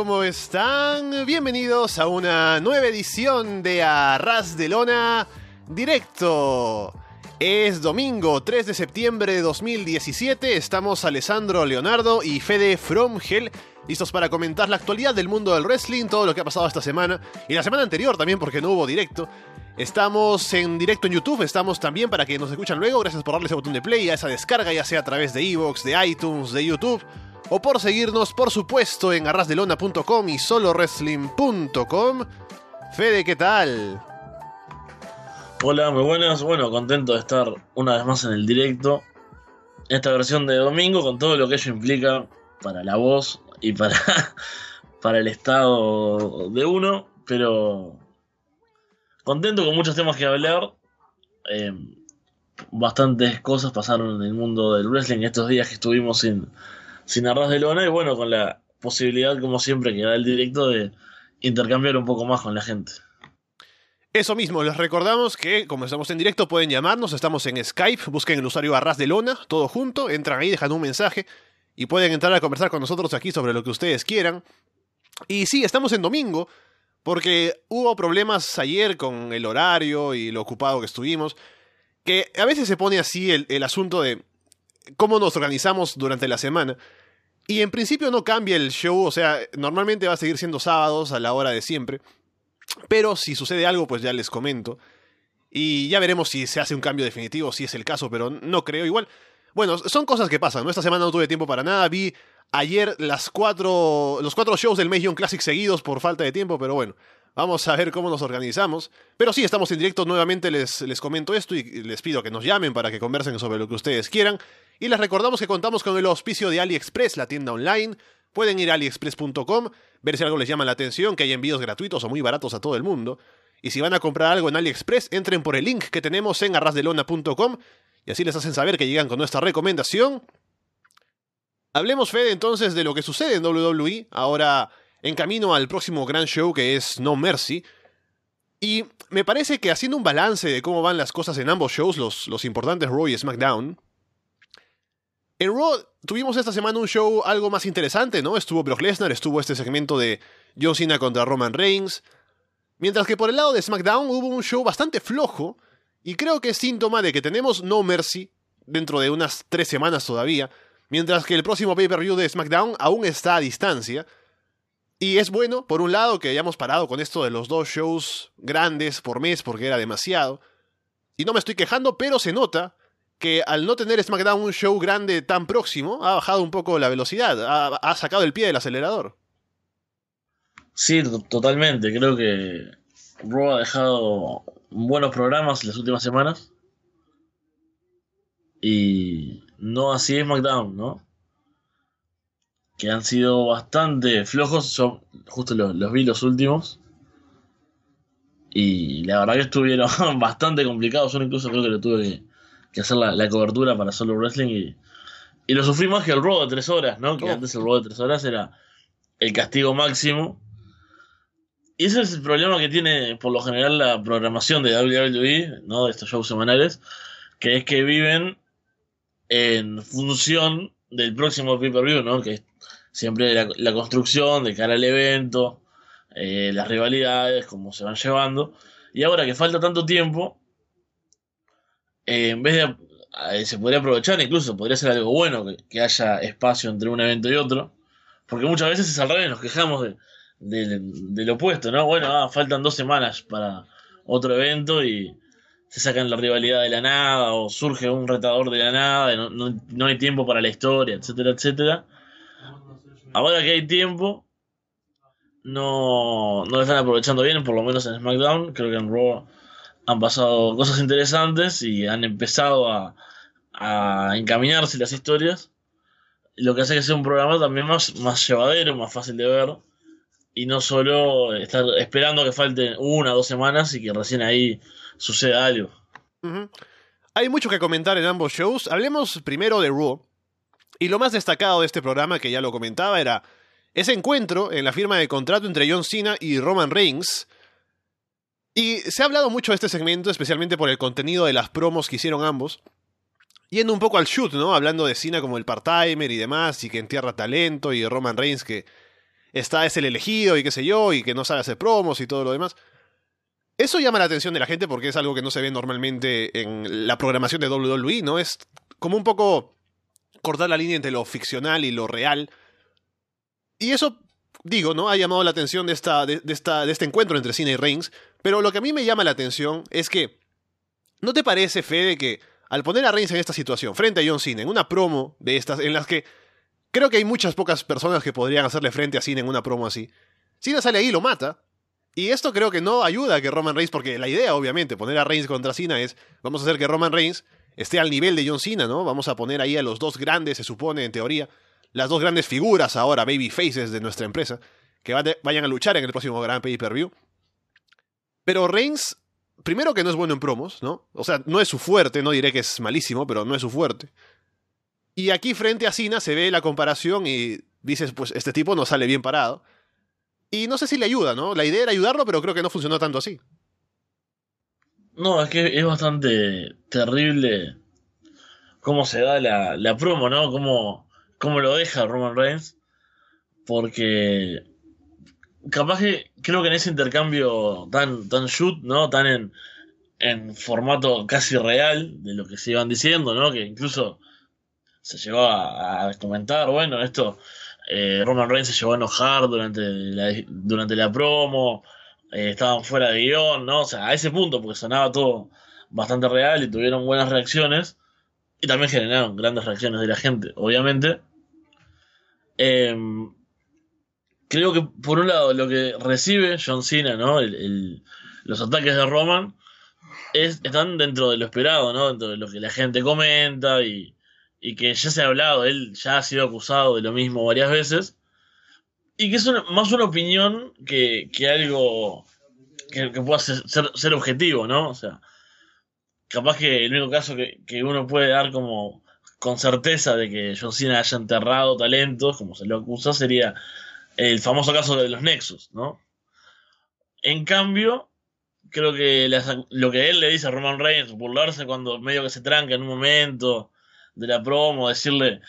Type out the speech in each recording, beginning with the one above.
¿cómo están? Bienvenidos a una nueva edición de Arras de Lona Directo. Es domingo 3 de septiembre de 2017, estamos Alessandro Leonardo y Fede Fromgel listos para comentar la actualidad del mundo del wrestling, todo lo que ha pasado esta semana y la semana anterior también porque no hubo directo. Estamos en directo en YouTube, estamos también para que nos escuchan luego, gracias por darle ese botón de play a esa descarga, ya sea a través de Evox, de iTunes, de YouTube, o por seguirnos, por supuesto, en arrasdelona.com y solowrestling.com. Fede, ¿qué tal? Hola, muy buenas. Bueno, contento de estar una vez más en el directo. Esta versión de domingo con todo lo que ello implica para la voz y para, para el estado de uno. Pero contento con muchos temas que hablar. Eh, bastantes cosas pasaron en el mundo del wrestling estos días que estuvimos sin, sin arras de lona. Y bueno, con la posibilidad, como siempre, que da el directo de intercambiar un poco más con la gente. Eso mismo, les recordamos que como estamos en directo pueden llamarnos, estamos en Skype, busquen el usuario Arras de Lona, todo junto, entran ahí, dejan un mensaje y pueden entrar a conversar con nosotros aquí sobre lo que ustedes quieran. Y sí, estamos en domingo, porque hubo problemas ayer con el horario y lo ocupado que estuvimos, que a veces se pone así el, el asunto de cómo nos organizamos durante la semana. Y en principio no cambia el show, o sea, normalmente va a seguir siendo sábados a la hora de siempre. Pero si sucede algo, pues ya les comento. Y ya veremos si se hace un cambio definitivo, si es el caso, pero no creo. Igual, bueno, son cosas que pasan, ¿no? Esta semana no tuve tiempo para nada. Vi ayer las cuatro, los cuatro shows del Young Classic seguidos por falta de tiempo, pero bueno, vamos a ver cómo nos organizamos. Pero sí, estamos en directo nuevamente, les, les comento esto y les pido que nos llamen para que conversen sobre lo que ustedes quieran. Y les recordamos que contamos con el auspicio de AliExpress, la tienda online. Pueden ir a aliexpress.com, ver si algo les llama la atención, que hay envíos gratuitos o muy baratos a todo el mundo. Y si van a comprar algo en AliExpress, entren por el link que tenemos en arrasdelona.com y así les hacen saber que llegan con nuestra recomendación. Hablemos, Fede, entonces de lo que sucede en WWE, ahora en camino al próximo gran show que es No Mercy. Y me parece que haciendo un balance de cómo van las cosas en ambos shows, los, los importantes Raw y SmackDown, en Raw tuvimos esta semana un show algo más interesante, ¿no? Estuvo Brock Lesnar, estuvo este segmento de John Cena contra Roman Reigns. Mientras que por el lado de SmackDown hubo un show bastante flojo, y creo que es síntoma de que tenemos No Mercy dentro de unas tres semanas todavía, mientras que el próximo pay-per-view de SmackDown aún está a distancia. Y es bueno, por un lado, que hayamos parado con esto de los dos shows grandes por mes porque era demasiado. Y no me estoy quejando, pero se nota que al no tener SmackDown un show grande tan próximo, ha bajado un poco la velocidad, ha, sacado el pie del acelerador. Sí, totalmente. Creo que Raw ha dejado buenos programas las últimas semanas. Y no así es SmackDown, ¿no? Que han sido bastante flojos. Yo justo los, los vi los últimos. Y la verdad que estuvieron bastante complicados. Yo incluso creo que lo tuve que, que hacer la, la, cobertura para solo wrestling y, y, lo sufrí más que el Raw de tres horas, ¿no? Que oh. antes el Raw de tres horas era el castigo máximo. Y ese es el problema que tiene por lo general la programación de WWE, ¿no? De estos shows semanales, que es que viven en función del próximo pay-per-view, ¿no? Que es siempre la, la, construcción de cara al evento, eh, las rivalidades, cómo se van llevando. Y ahora que falta tanto tiempo, eh, en vez de eh, se podría aprovechar, incluso podría ser algo bueno que, haya espacio entre un evento y otro, porque muchas veces es al revés, nos quejamos de, de, del opuesto, ¿no? Bueno, ah, faltan dos semanas para otro evento y se sacan la rivalidad de la nada o surge un retador de la nada, no, no, no hay tiempo para la historia, etcétera, etcétera. Ahora que hay tiempo, no, no lo están aprovechando bien, por lo menos en SmackDown, creo que en Raw han pasado cosas interesantes y han empezado a, a encaminarse las historias. Lo que hace que sea un programa también más, más llevadero, más fácil de ver. Y no solo estar esperando que falten una o dos semanas y que recién ahí suceda algo. Hay mucho que comentar en ambos shows. Hablemos primero de Raw. Y lo más destacado de este programa, que ya lo comentaba, era ese encuentro en la firma de contrato entre John Cena y Roman Reigns y se ha hablado mucho de este segmento, especialmente por el contenido de las promos que hicieron ambos. Yendo un poco al shoot, ¿no? Hablando de Cena como el part-timer y demás, y que entierra talento, y Roman Reigns que está es el elegido y qué sé yo, y que no sabe hacer promos y todo lo demás. Eso llama la atención de la gente porque es algo que no se ve normalmente en la programación de WWE, ¿no? Es como un poco cortar la línea entre lo ficcional y lo real. Y eso, digo, ¿no? Ha llamado la atención de, esta, de, esta, de este encuentro entre Cena y Reigns. Pero lo que a mí me llama la atención es que, ¿no te parece, Fede, que al poner a Reigns en esta situación, frente a John Cena, en una promo de estas, en las que creo que hay muchas pocas personas que podrían hacerle frente a Cena en una promo así, Cena sale ahí y lo mata, y esto creo que no ayuda a que Roman Reigns, porque la idea, obviamente, poner a Reigns contra Cena es, vamos a hacer que Roman Reigns esté al nivel de John Cena, ¿no? Vamos a poner ahí a los dos grandes, se supone, en teoría, las dos grandes figuras ahora, baby faces de nuestra empresa, que vayan a luchar en el próximo gran pay-per-view. Pero Reigns, primero que no es bueno en promos, ¿no? O sea, no es su fuerte, no diré que es malísimo, pero no es su fuerte. Y aquí frente a Cena se ve la comparación y dices, pues este tipo no sale bien parado. Y no sé si le ayuda, ¿no? La idea era ayudarlo, pero creo que no funcionó tanto así. No, es que es bastante terrible cómo se da la, la promo, ¿no? Cómo, cómo lo deja Roman Reigns. Porque capaz que creo que en ese intercambio tan, tan shoot, ¿no? Tan en, en formato casi real de lo que se iban diciendo, ¿no? Que incluso se llegó a, a comentar, bueno, esto eh, Roman Reigns se llevó a enojar durante la, durante la promo, eh, estaban fuera de guion, ¿no? O sea, a ese punto, porque sonaba todo bastante real y tuvieron buenas reacciones, y también generaron grandes reacciones de la gente, obviamente. Em, creo que por un lado lo que recibe John Cena, ¿no? los ataques de Roman es, están dentro de lo esperado, ¿no? Dentro de lo que la gente comenta y, y que ya se ha hablado, él ya ha sido acusado de lo mismo varias veces, y que es más una opinión que, que algo que, pueda ser, ser, objetivo, ¿no? O sea, capaz que el único caso que, que, uno puede dar como con certeza de que John Cena haya enterrado talentos, como se lo acusa, sería el famoso caso de los Nexus, ¿no? En cambio, creo que lo que él le dice a Roman Reigns, burlarse cuando medio que se tranca en un momento, de la promo, decirle,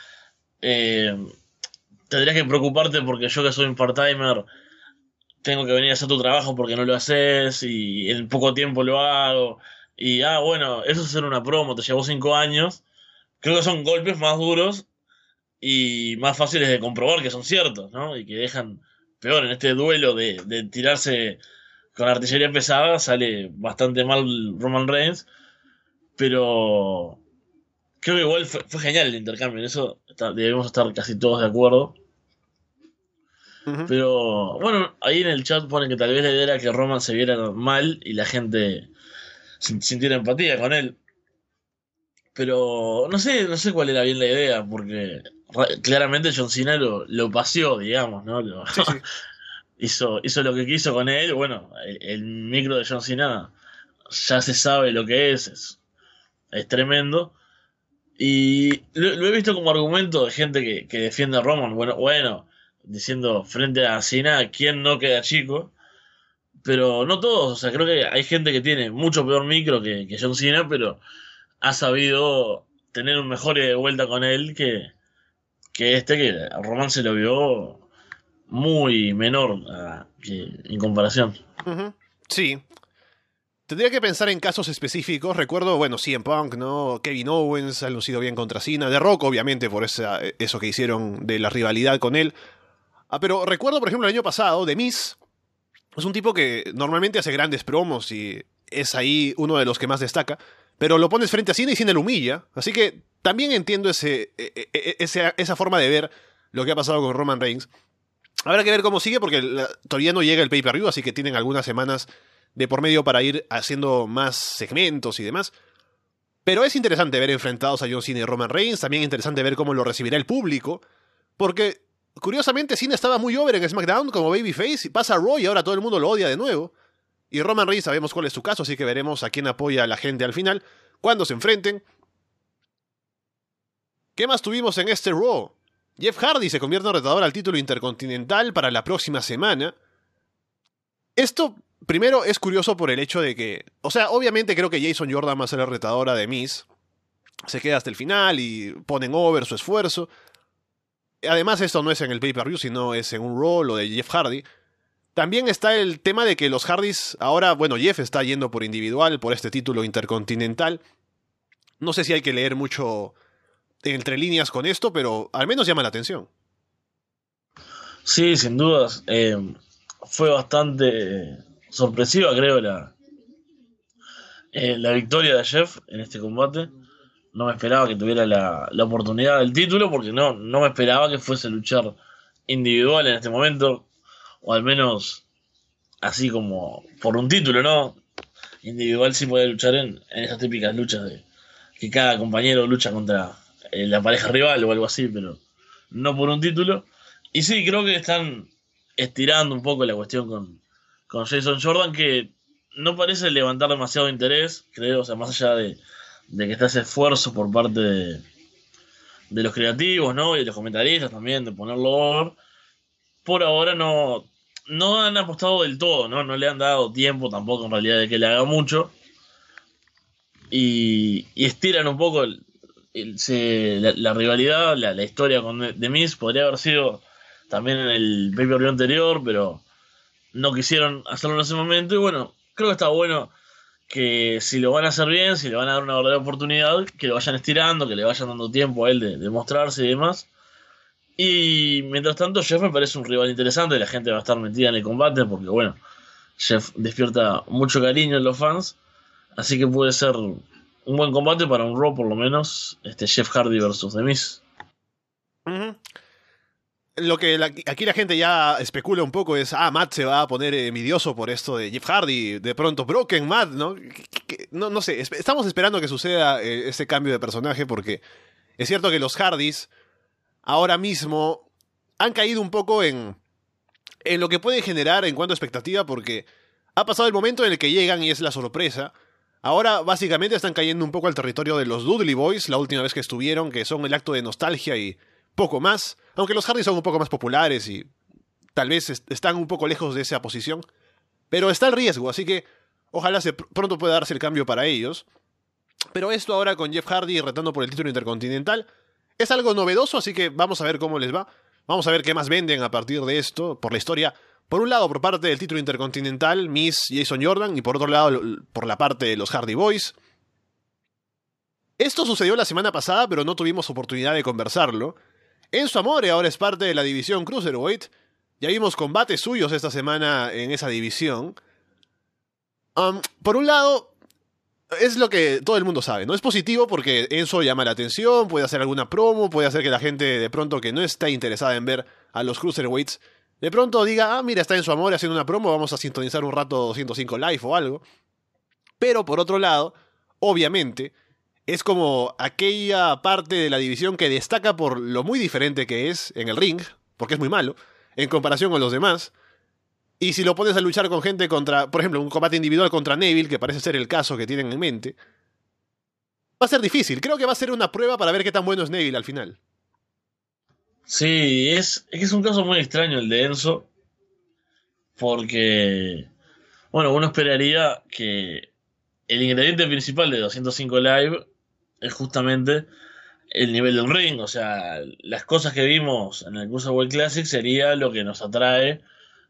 eh, tendrías que preocuparte porque yo que soy un part-timer, tengo que venir a hacer tu trabajo porque no lo haces y en poco tiempo lo hago. Y, ah, bueno, eso es hacer una promo, te llevó cinco años. Creo que son golpes más duros y más fáciles de comprobar que son ciertos, ¿no? Y que dejan peor en este duelo de, de tirarse con artillería pesada, sale bastante mal Roman Reigns. Pero creo que igual fue, genial el intercambio, en eso debemos estar casi todos de acuerdo. Pero bueno, ahí en el chat ponen que tal vez la idea era que Roman se viera mal y la gente sintiera empatía con él. Pero no sé, no sé cuál era bien la idea, porque claramente John Cena lo, paseó, digamos, ¿no? hizo, hizo lo que quiso con él. Bueno, el, micro de John Cena ya se sabe lo que es, es, es tremendo. Y lo, he visto como argumento de gente que, defiende a Roman. Bueno, bueno, diciendo frente a Cena, ¿quién no queda chico? Pero no todos, o sea, creo que hay gente que tiene mucho peor micro que, que John Cena, pero ha sabido tener un mejor de vuelta con él que, que este, que a Roman se lo vio muy menor en comparación. Sí, Tendría que pensar en casos específicos. Recuerdo, bueno, CM Punk, ¿no? Kevin Owens ha lucido bien contra Cena. De Rock, obviamente, por esa, eso que hicieron de la rivalidad con él. Ah, pero recuerdo, por ejemplo, el año pasado, The Miz. Es un tipo que normalmente hace grandes promos y es ahí uno de los que más destaca. Pero lo pones frente a Cena y Cena lo humilla. Así que también entiendo ese, e, e, e, esa forma de ver lo que ha pasado con Roman Reigns. Habrá que ver cómo sigue porque todavía no llega el pay-per-view, así que tienen algunas semanas de por medio para ir haciendo más segmentos y demás. Pero es interesante ver enfrentados a John Cena y Roman Reigns, también interesante ver cómo lo recibirá el público, porque curiosamente Cena estaba muy over en SmackDown como babyface, y pasa a Raw y ahora todo el mundo lo odia de nuevo. Y Roman Reigns sabemos cuál es su caso, así que veremos a quién apoya a la gente al final, cuando se enfrenten. ¿Qué más tuvimos en este Raw? Jeff Hardy se convierte en retador al título intercontinental para la próxima semana. Esto primero es curioso por el hecho de que, o sea, obviamente creo que Jason Jordan va a ser la retadora de Miss. Se queda hasta el final y ponen over su esfuerzo. además esto no es en el pay-per-view, sino es en un Raw o de Jeff Hardy. También está el tema de que los Hardys, ahora, bueno, Jeff está yendo por individual, por este título intercontinental. No sé si hay que leer mucho entre líneas con esto, pero al menos llama la atención. Sí, sin dudas. Eh, fue bastante sorpresiva, creo, la, eh, la victoria de Jeff en este combate. No me esperaba que tuviera la, la, oportunidad del título, porque no, no me esperaba que fuese a luchar individual en este momento o al menos así como por un título, ¿no? Individual sí puede luchar en, esas típicas luchas de que cada compañero lucha contra eh, la pareja rival o algo así, pero no por un título. Y sí, creo que están estirando un poco la cuestión con, con Jason Jordan, que no parece levantar demasiado interés, creo, o sea, más allá de, de que está ese esfuerzo por parte de, de los creativos, ¿no? Y de los comentaristas también, de ponerlo over. Por ahora no, no han apostado del todo, ¿no? No le han dado tiempo tampoco en realidad de que le haga mucho. Y, estiran un poco la, rivalidad, la, historia con The Miz. Podría haber sido también en el pay per anterior, pero no quisieron hacerlo en ese momento. Y bueno, creo que está bueno que si lo van a hacer bien, si le van a dar una verdadera oportunidad, que lo vayan estirando, que le vayan dando tiempo a él de, de mostrarse y demás. Y mientras tanto, Jeff me parece un rival interesante. La gente va a estar metida en el combate porque, bueno, Jeff despierta mucho cariño en los fans. Así que puede ser un buen combate para un Raw, por lo menos. Este Jeff Hardy versus The Miz. Lo que aquí la gente ya especula un poco es, ah, Matt se va a poner envidioso por esto de Jeff Hardy, de pronto Broken Matt, ¿no? no, no sé, estamos esperando que suceda eh, ese cambio de personaje porque es cierto que los Hardys ahora mismo han caído un poco en, en lo que puede generar en cuanto a expectativa, porque ha pasado el momento en el que llegan y es la sorpresa. Ahora básicamente están cayendo un poco al territorio de los Dudley Boys, la última vez que estuvieron, que son el acto de nostalgia y poco más, aunque los Hardy son un poco más populares y tal vez están un poco lejos de esa posición, pero está el riesgo, así que ojalá se pronto pueda darse el cambio para ellos. Pero esto ahora con Jeff Hardy retando por el título intercontinental, es algo novedoso, así que vamos a ver cómo les va. Vamos a ver qué más venden a partir de esto, por la historia. Por un lado, por parte del título intercontinental, Miss Jason Jordan, y por otro lado, por la parte de los Hardy Boys. Esto sucedió la semana pasada, pero no tuvimos oportunidad de conversarlo. Enzo Amore ahora es parte de la división Cruiserweight. Ya vimos combates suyos esta semana en esa división. Por un lado, es lo que todo el mundo sabe, ¿no? Es positivo porque Enzo llama la atención, puede hacer alguna promo, puede hacer que la gente de pronto que no está interesada en ver a los Cruiserweights, de pronto diga, ah, mira, está en su amor haciendo una promo, vamos a sintonizar un rato 205 live o algo. Pero por otro lado, obviamente, es como aquella parte de la división que destaca por lo muy diferente que es en el ring, porque es muy malo, en comparación con los demás, y si lo pones a luchar con gente contra, por ejemplo, un combate individual contra Neville, que parece ser el caso que tienen en mente, va a ser difícil. Creo que va a ser una prueba para ver qué tan bueno es Neville al final. Sí, es, es un caso muy extraño el de Enzo, porque, bueno, uno esperaría que el ingrediente principal de 205 Live es justamente el nivel del ring, o sea, las cosas que vimos en el World Classic sería lo que nos atrae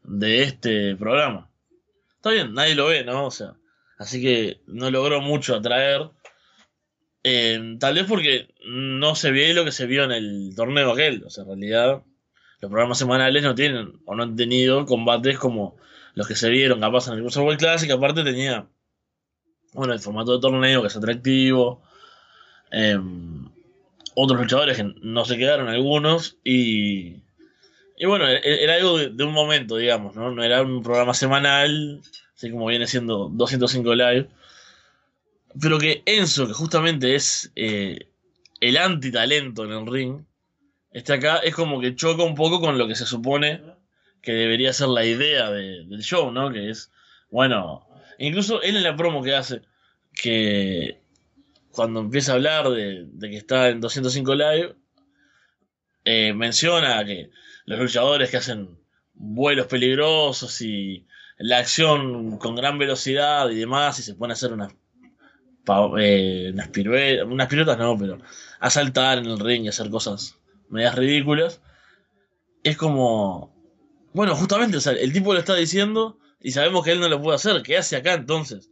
de este programa. Está bien, nadie lo ve, ¿no? O sea, así que no logró mucho atraer. Eh, tal vez porque no se vio lo que se vio en el torneo aquel. O sea, en realidad, los programas semanales no tienen o no han tenido combates como los que se vieron capaz en el World Classic. Aparte tenía, bueno, el formato de torneo que es atractivo. Em, otros luchadores que no se quedaron algunos y y bueno, e-, e-, era algo de, un momento, digamos, ¿no? No era un programa semanal, así como viene siendo 205 Live. Pero que Enzo, que justamente es eh, el antitalento en el ring, este acá es como que choca un poco con lo que se supone que debería ser la idea del show, ¿no? Que es, bueno, incluso él en la promo que hace, que cuando empieza a hablar de, que está en 205 Live, eh, menciona que los luchadores que hacen vuelos peligrosos y la acción con gran velocidad y demás, y se a hacer unas, eh, piruetas, unas piruetas no, pero a saltar en el ring y hacer cosas medias ridículas. es como. Bueno, justamente, el tipo lo está diciendo y sabemos que él no lo puede hacer. ¿Qué hace acá entonces?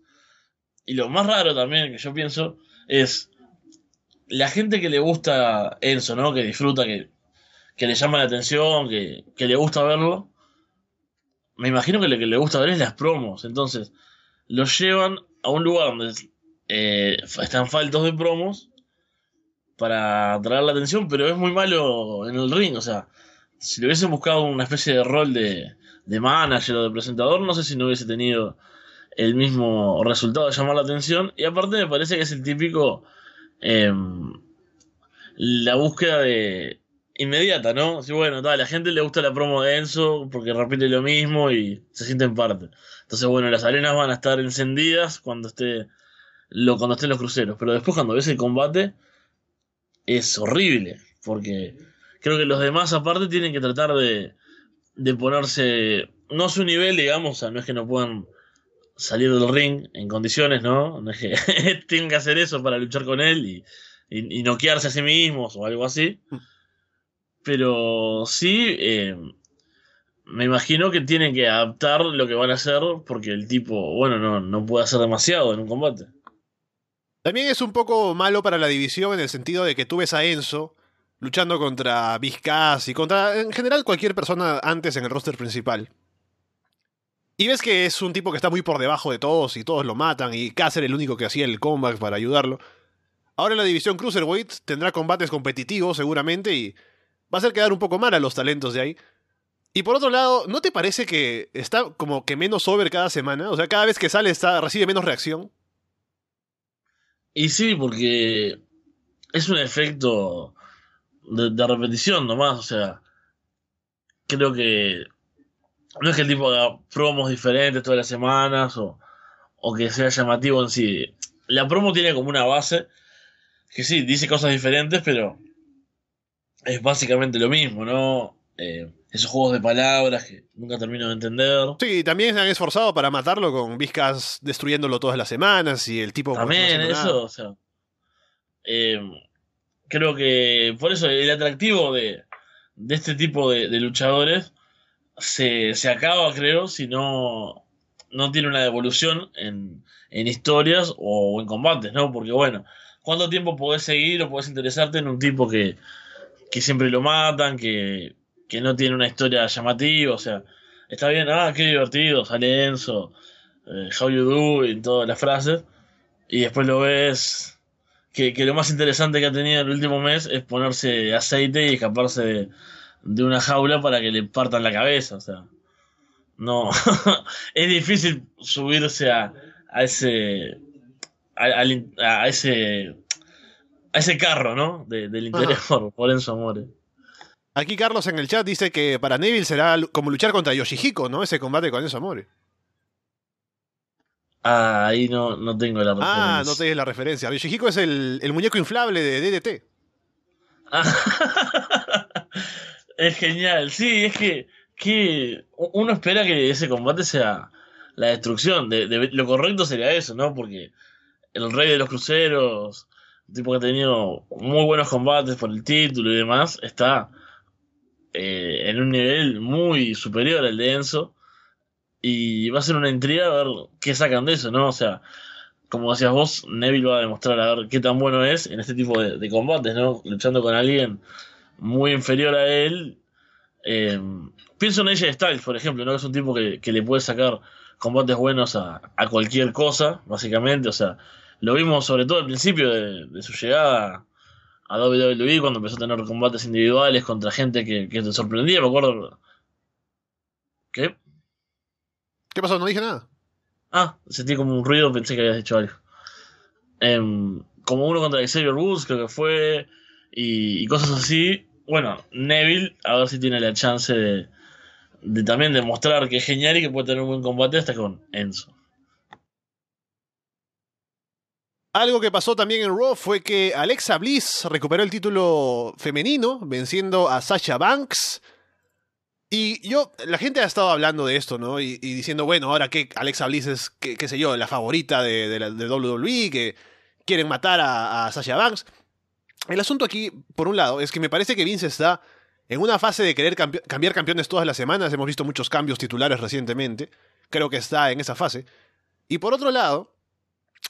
Y lo más raro también que yo pienso es la gente que le gusta Enzo, ¿no? Que disfruta, que, que le llama la atención, que, que le gusta verlo. Me imagino que lo que le gusta ver es las promos. Entonces, los llevan a un lugar donde eh, están faltos de promos para atraer la atención, pero es muy malo en el ring. O sea, si le hubiesen buscado una especie de rol de, de manager o de presentador, no sé si no hubiese tenido el mismo resultado de llamar la atención. Y aparte me parece que es el típico... Em, la búsqueda de inmediata, ¿no? Si bueno, a la gente le gusta la promo de Enzo porque repite lo mismo y se siente en parte. Entonces, bueno, las arenas van a estar encendidas cuando esté lo, cuando estén los cruceros. Pero después cuando ves el combate, es horrible. Porque creo que los demás aparte tienen que tratar de, de ponerse, no a su nivel, digamos, o sea, no es que no puedan salir del ring en condiciones, ¿no? No es que tengan que hacer eso para luchar con él y, y, noquearse a sí mismos o algo así. Pero sí, eh, me imagino que tienen que adaptar lo que van a hacer porque el tipo, bueno, no, no puede hacer demasiado en un combate. También es un poco malo para la división en el sentido de que tú ves a Enzo luchando contra Vizcas y contra, en general, cualquier persona antes en el roster principal. Y ves que es un tipo que está muy por debajo de todos y todos lo matan y Cáceres el único que hacía el comeback para ayudarlo. Ahora en la división Cruiserweight tendrá combates competitivos seguramente y va a hacer quedar un poco mal a los talentos de ahí. Y por otro lado, ¿no te parece que está como que menos over cada semana? O sea, cada vez que sale está, recibe menos reacción. Y sí, porque es un efecto de, repetición nomás, o sea, creo que no es que el tipo haga promos diferentes todas las semanas o, o que sea llamativo en sí. La promo tiene como una base que sí, dice cosas diferentes, pero es básicamente lo mismo, ¿no? Eh, esos juegos de palabras que nunca termino de entender. Sí, también se han esforzado para matarlo con Vizcas destruyéndolo todas las semanas y el tipo... También eso, o sea... Eh, creo que por eso el atractivo de, de este tipo de, luchadores se, se, acaba, creo, si no, no tiene una devolución en, en historias o en combates, ¿no? Porque bueno, ¿cuánto tiempo podés seguir o podés interesarte en un tipo que, que siempre lo matan, que que no tiene una historia llamativa, o sea, está bien, ah, qué divertido, sale Enzo, eh, how you do, y todas las frases, y después lo ves que, lo más interesante que ha tenido el último mes es ponerse aceite y escaparse de, una jaula para que le partan la cabeza, o sea, no, es difícil subirse a, a ese, a, ese, a ese carro, ¿no? del interior, por Enzo Amore. Aquí Carlos en el chat dice que para Neville será como luchar contra Yoshihiko, ¿no? Ese combate con eso, amor. Ah, ahí no, no tengo la referencia. Ah, no tienes la referencia. Yoshihiko es el, muñeco inflable de DDT. es genial. Sí, es que, que uno espera que ese combate sea la destrucción. De, lo correcto sería eso, ¿no? Porque el rey de los cruceros, tipo que ha tenido muy buenos combates por el título y demás, está eh, en un nivel muy superior al de Enzo. Y va a ser una intriga a ver qué sacan de eso, ¿no? O sea, como decías vos, Neville va a demostrar a ver qué tan bueno es en este tipo de, combates, ¿no? Luchando con alguien muy inferior a él. Eh, pienso en ella Styles, por ejemplo, ¿no? Es un tipo que, le puede sacar combates buenos a, cualquier cosa, básicamente. O sea, lo vimos sobre todo al principio de su llegada a WWE cuando empezó a tener combates individuales contra gente que, te sorprendía, me acuerdo. ¿Qué? ¿Qué pasó? No dije nada. Ah, sentí como un ruido, pensé que habías dicho algo. Em, como uno contra Xavier Woods, creo que fue, y, cosas así. Bueno, Neville, a ver si tiene la chance de, de también demostrar que es genial y que puede tener un buen combate hasta con Enzo. Algo que pasó también en Raw fue que Alexa Bliss recuperó el título femenino, venciendo a Sasha Banks. Y yo, la gente ha estado hablando de esto, ¿no? Y, diciendo, bueno, ahora que Alexa Bliss es, qué, sé yo, la favorita de, WWE, que quieren matar a, Sasha Banks. El asunto aquí, por un lado, es que me parece que Vince está en una fase de querer cambiar campeones todas las semanas, hemos visto muchos cambios titulares recientemente, creo que está en esa fase. Y por otro lado,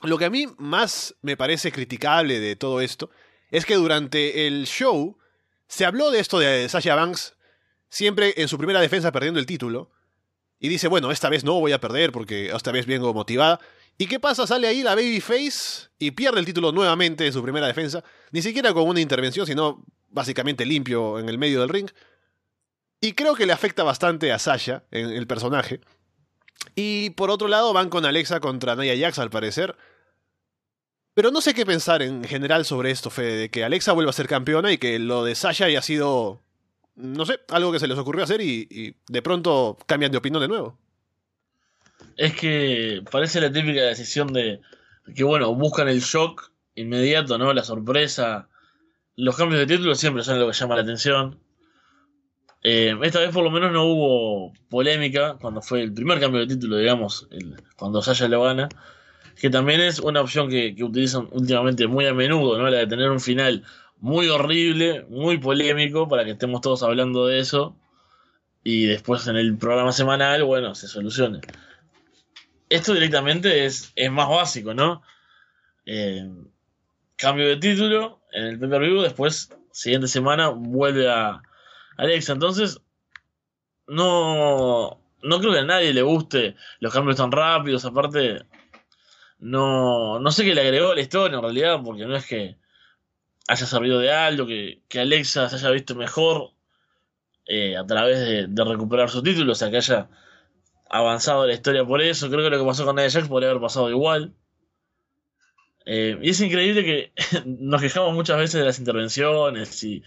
lo que a mí más me parece criticable de todo esto es que durante el show se habló de esto de Sasha Banks siempre en su primera defensa perdiendo el título. Y dice, bueno, esta vez no voy a perder porque esta vez vengo motivada. ¿Y qué pasa? Sale ahí la Babyface y pierde el título nuevamente en su primera defensa. Ni siquiera con una intervención, sino básicamente limpio en el medio del ring. Y creo que le afecta bastante a Sasha, en el personaje. Y por otro lado van con Alexa contra Nia Jax al parecer. Pero no sé qué pensar en general sobre esto, Fede, de que Alexa vuelva a ser campeona y que lo de Sasha haya sido, no sé, algo que se les ocurrió hacer y, y de pronto cambian de opinión de nuevo. Es que parece la típica decisión de que, bueno, buscan el shock inmediato, ¿no? La sorpresa. Los cambios de título siempre son lo que llama la atención. Eh, esta vez por lo menos no hubo polémica cuando fue el primer cambio de título, digamos, cuando Sasha lo gana, que también es una opción que, utilizan últimamente muy a menudo, ¿no? La de tener un final muy horrible, muy polémico, para que estemos todos hablando de eso, y después en el programa semanal, bueno, se solucione. Esto directamente es, es más básico, ¿no? Eh, cambio de título en el primer vivo, después, siguiente semana, vuelve a Alexa. Entonces, no, no creo que a nadie le guste los cambios tan rápidos. Aparte, no, no sé qué le agregó a la historia en realidad, porque no es que haya servido de algo, que, Alexa se haya visto mejor eh, a través de, recuperar su título, o sea, que haya avanzado la historia por eso. Creo que lo que pasó con Nia Jax podría haber pasado igual. Eh, y es increíble que nos quejamos muchas veces de las intervenciones y,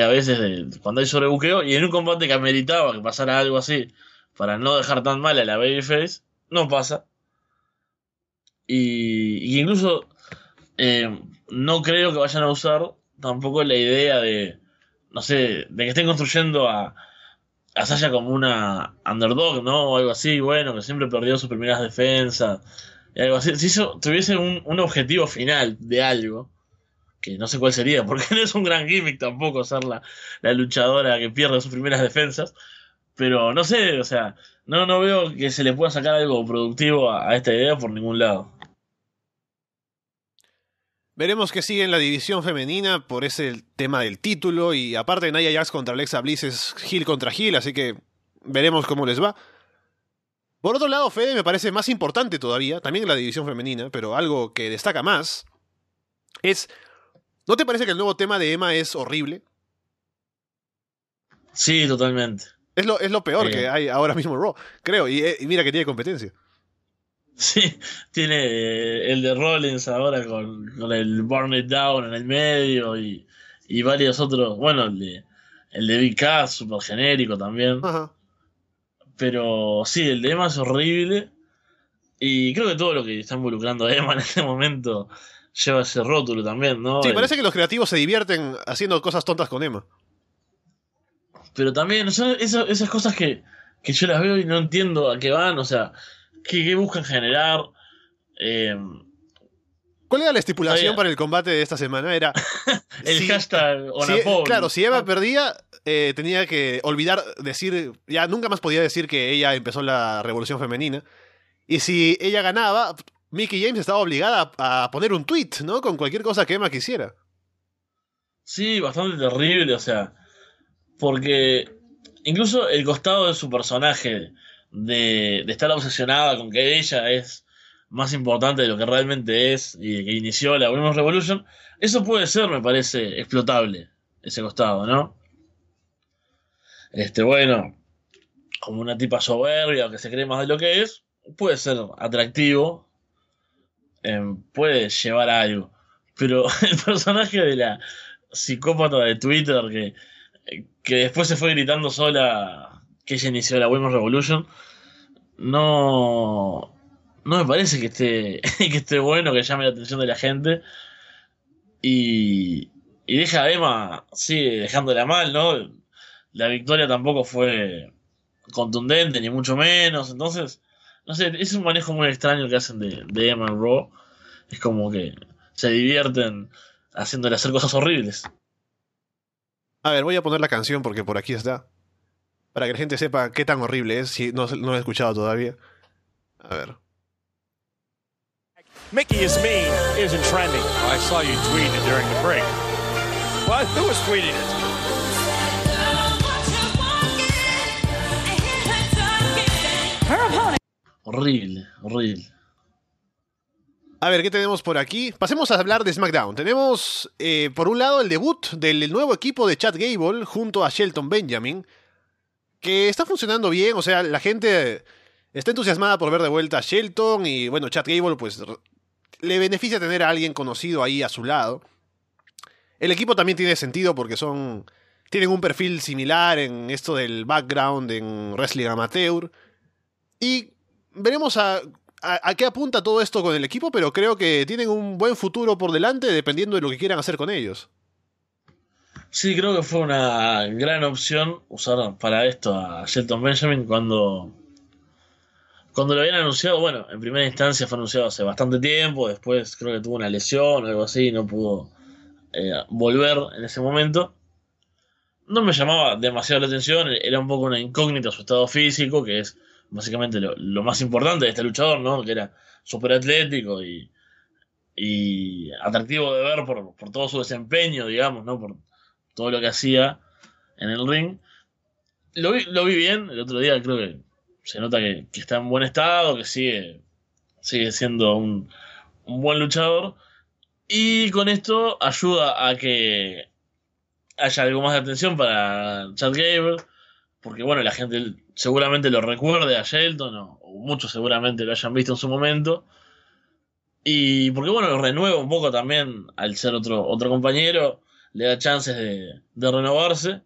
a veces de cuando hay sobrebuqueo y en un combate que ameritaba que pasara algo así para no dejar tan mal a la babyface, no pasa. Y, incluso eh, no creo que vayan a usar tampoco la idea de, no sé, de que estén construyendo a, a Sasha como una underdog, ¿no? O algo así, bueno, que siempre perdió sus primeras defensas si eso tuviese un, objetivo final de algo, que no sé cuál sería, porque no es un gran gimmick tampoco ser la, luchadora que pierde sus primeras defensas, pero no sé, o sea, no, no veo que se le pueda sacar algo productivo a, esta idea por ningún lado. Veremos que sigue en la división femenina por ese tema del título y aparte Naya Jax contra Alexa Bliss es Hill contra Hill, así que veremos cómo les va. Por otro lado, Fede me parece más importante todavía, también en la división femenina, pero algo que destaca más, es, ¿no te parece que el nuevo tema de Emma es horrible? Sí, totalmente. Es lo, es lo peor que hay ahora mismo en Raw, creo, y, eh, mira que tiene competencia. Sí, tiene eh, el de Rollins ahora con, el Burn It Down en el medio y, varios otros, bueno, el de, el de Big Cass, super genérico también. Ajá. Pero sí, el de Emma es horrible. Y creo que todo lo que está involucrando a Emma en este momento lleva ese rótulo también, ¿no? Sí, parece que los creativos se divierten haciendo cosas tontas con Emma. Pero también, son esas, cosas que, yo las veo y no entiendo a qué van, o sea, qué, buscan generar. Eh, ¿Cuál era la estipulación para el combate de esta semana? Era. el hashtag Claro, si Eva perdía, eh, tenía que olvidar decir. Ya nunca más podía decir que ella empezó la revolución femenina. Y si ella ganaba, Mickey James estaba obligada a, poner un tweet, ¿no? Con cualquier cosa que Emma quisiera. Sí, bastante terrible, o sea. Porque incluso el costado de su personaje, de, estar obsesionada con que ella es más importante de lo que realmente es y que inició la Women's Revolution, eso puede ser, me parece, explotable, ese costado, ¿no? Este, bueno, como una tipa soberbia que se cree más de lo que es, puede ser atractivo, em, puede llevar a algo. Pero el personaje de la psicópata de Twitter que, que después se fue gritando sola que ella inició la Women's Revolution, no, no me parece que esté, que esté bueno, que llame la atención de la gente. Y, y deja a Emma, sigue dejándola mal, ¿no? La victoria tampoco fue contundente, ni mucho menos. Entonces, no sé, es un manejo muy extraño que hacen de, de Emma en Raw. Es como que se divierten haciéndole hacer cosas horribles. A ver, voy a poner la canción porque por aquí está. Para que la gente sepa qué tan horrible es, si no, no lo he escuchado todavía. A ver. Mickey is mean isn't trending. I saw you tweeting it during the break. What? Who was tweeting it? Horrible, horrible. A ver, ¿qué tenemos por aquí? Pasemos a hablar de SmackDown. Tenemos, eh, por un lado, el debut del nuevo equipo de Chad Gable junto a Shelton Benjamin, que está funcionando bien, o sea, la gente está entusiasmada por ver de vuelta a Shelton y, bueno, Chad Gable, pues, le beneficia tener a alguien conocido ahí a su lado. El equipo también tiene sentido porque son... Tienen un perfil similar en esto del background en wrestling amateur. Y veremos a, a, qué apunta todo esto con el equipo, pero creo que tienen un buen futuro por delante dependiendo de lo que quieran hacer con ellos. Sí, creo que fue una gran opción usar para esto a Shelton Benjamin cuando, cuando lo habían anunciado. Bueno, en primera instancia fue anunciado hace bastante tiempo, después creo que tuvo una lesión o algo así y no pudo eh, volver en ese momento. No me llamaba demasiado la atención, era un poco una incógnita su estado físico, que es básicamente lo, más importante de este luchador, ¿no? Que era súper atlético y, y atractivo de ver por, todo su desempeño, digamos, ¿no? Por todo lo que hacía en el ring. Lo vi, lo vi bien, el otro día creo que se nota que, está en buen estado, que sigue, sigue siendo un, buen luchador. Y con esto ayuda a que haya algo más de atención para Chad Gable, porque bueno, la gente seguramente lo recuerde a Shelton, o, muchos seguramente lo hayan visto en su momento. Y porque bueno, lo renueva un poco también al ser otro, otro compañero, le da chances de, renovarse.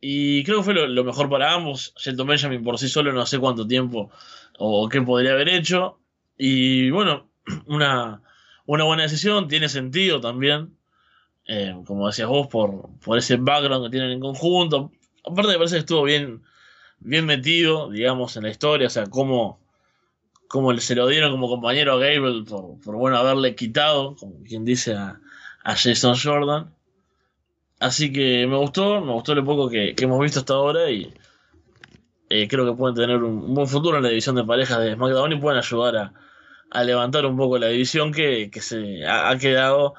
Y creo que fue lo, mejor para ambos. Shelton Benjamin por sí solo no sé cuánto tiempo o qué podría haber hecho. Y bueno, una, buena decisión, tiene sentido también. Eh, como decías vos, por, por ese background que tienen en conjunto, aparte me parece que estuvo bien, bien metido, digamos, en la historia, o sea, cómo, cómo se lo dieron como compañero a Gable por, bueno haberle quitado, como quien dice, a, Jason Jordan. Así que me gustó, me gustó lo poco que, hemos visto hasta ahora y eh, creo que pueden tener un, buen futuro en la división de parejas de SmackDown y pueden ayudar a, levantar un poco la división que, se ha, quedado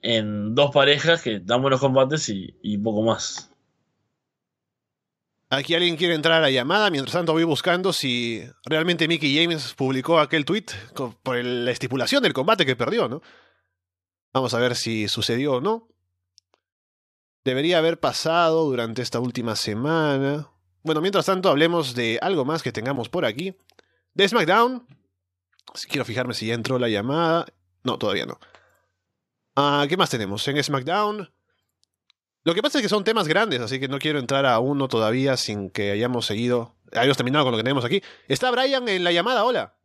en dos parejas que dan buenos combates y poco más. Aquí alguien quiere entrar a la llamada. Mientras tanto, voy buscando si realmente Mickey James publicó aquel tweet por la estipulación del combate que perdió, ¿no? Vamos a ver si sucedió o no. Debería haber pasado durante esta última semana. Bueno, mientras tanto, hablemos de algo más que tengamos por aquí. De SmackDown. Quiero fijarme si ya entró la llamada. No, todavía no. Ah, ¿Qué más tenemos? En SmackDown lo que pasa es que son temas grandes, así que no quiero entrar a uno todavía sin que hayamos seguido, hayamos terminado con lo que tenemos aquí. Está Brian en la llamada, hola.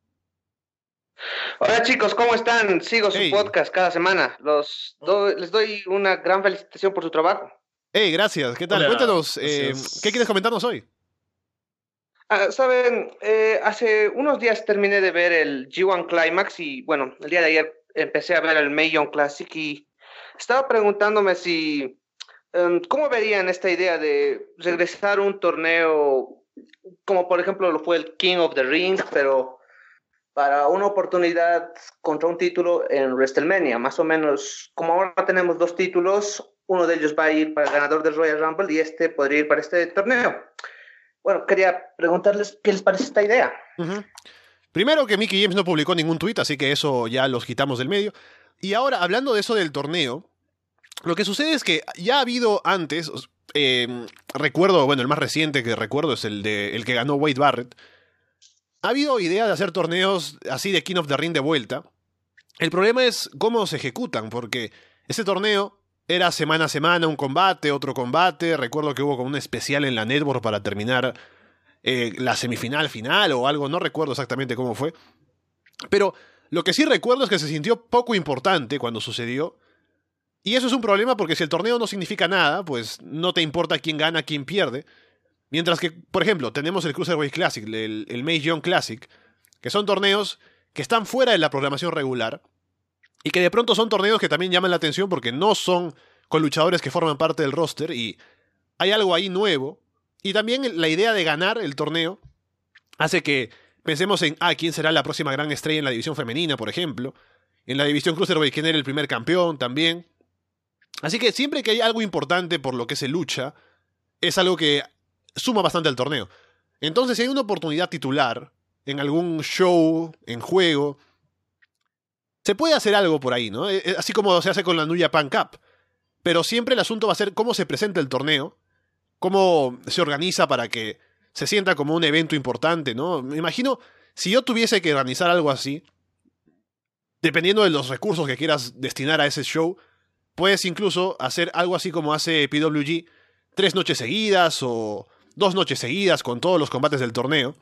Hola chicos, ¿cómo están? Sigo su podcast cada semana. Los les doy una gran felicitación por su trabajo. Hey, gracias. ¿Qué tal? Cuéntanos, eh, ¿qué quieres comentarnos hoy? Ah, Saben, eh, hace unos días terminé de ver el G1 Climax y bueno, el día de ayer empecé a ver el Mayon Classic y estaba preguntándome si Em, ¿Cómo verían esta idea de regresar a un torneo como por ejemplo lo fue el King of the Ring, pero para una oportunidad contra un título en WrestleMania? Más o menos, como ahora tenemos dos títulos, uno de ellos va a ir para el ganador del Royal Rumble y este podría ir para este torneo. Bueno, quería preguntarles qué les parece esta idea. Primero que Mickey James no publicó ningún tweet, así que eso ya los quitamos del medio. Y ahora, hablando de eso del torneo, lo que sucede es que ya ha habido antes, em, recuerdo, bueno, el más reciente que recuerdo es el, de, el que ganó Wade Barrett. Ha habido idea de hacer torneos así de King of the Ring de vuelta. El problema es cómo se ejecutan, porque ese torneo era semana a semana un combate, otro combate. Recuerdo que hubo como un especial en la Network para terminar eh, la semifinal final o algo, no recuerdo exactamente cómo fue. Pero lo que sí recuerdo es que se sintió poco importante cuando sucedió y eso es un problema porque si el torneo no significa nada, pues no te importa quién gana, quién pierde. Mientras que, por ejemplo, tenemos el Cruiserweight Classic, el, el May Young Classic, que son torneos que están fuera de la programación regular y que de pronto son torneos que también llaman la atención porque no son con luchadores que forman parte del roster y hay algo ahí nuevo. Y también la idea de ganar el torneo hace que pensemos en, ah, ¿quién será la próxima gran estrella en la división femenina, por ejemplo? En la división Cruiserweight, ¿quién era el primer campeón también? Así que siempre que hay algo importante por lo que se lucha, es algo que suma bastante al torneo. Entonces, si hay una oportunidad titular en algún show, en juego, se puede hacer algo por ahí, ¿no? Eh, eh, así como se hace con la New Japan Cup. Pero siempre el asunto va a ser cómo se presenta el torneo, cómo se organiza para que se sienta como un evento importante, ¿no? Me imagino, si yo tuviese que organizar algo así, dependiendo de los recursos que quieras destinar a ese show, puedes incluso hacer algo así como hace PWG, tres noches seguidas o dos noches seguidas con todos los combates del torneo,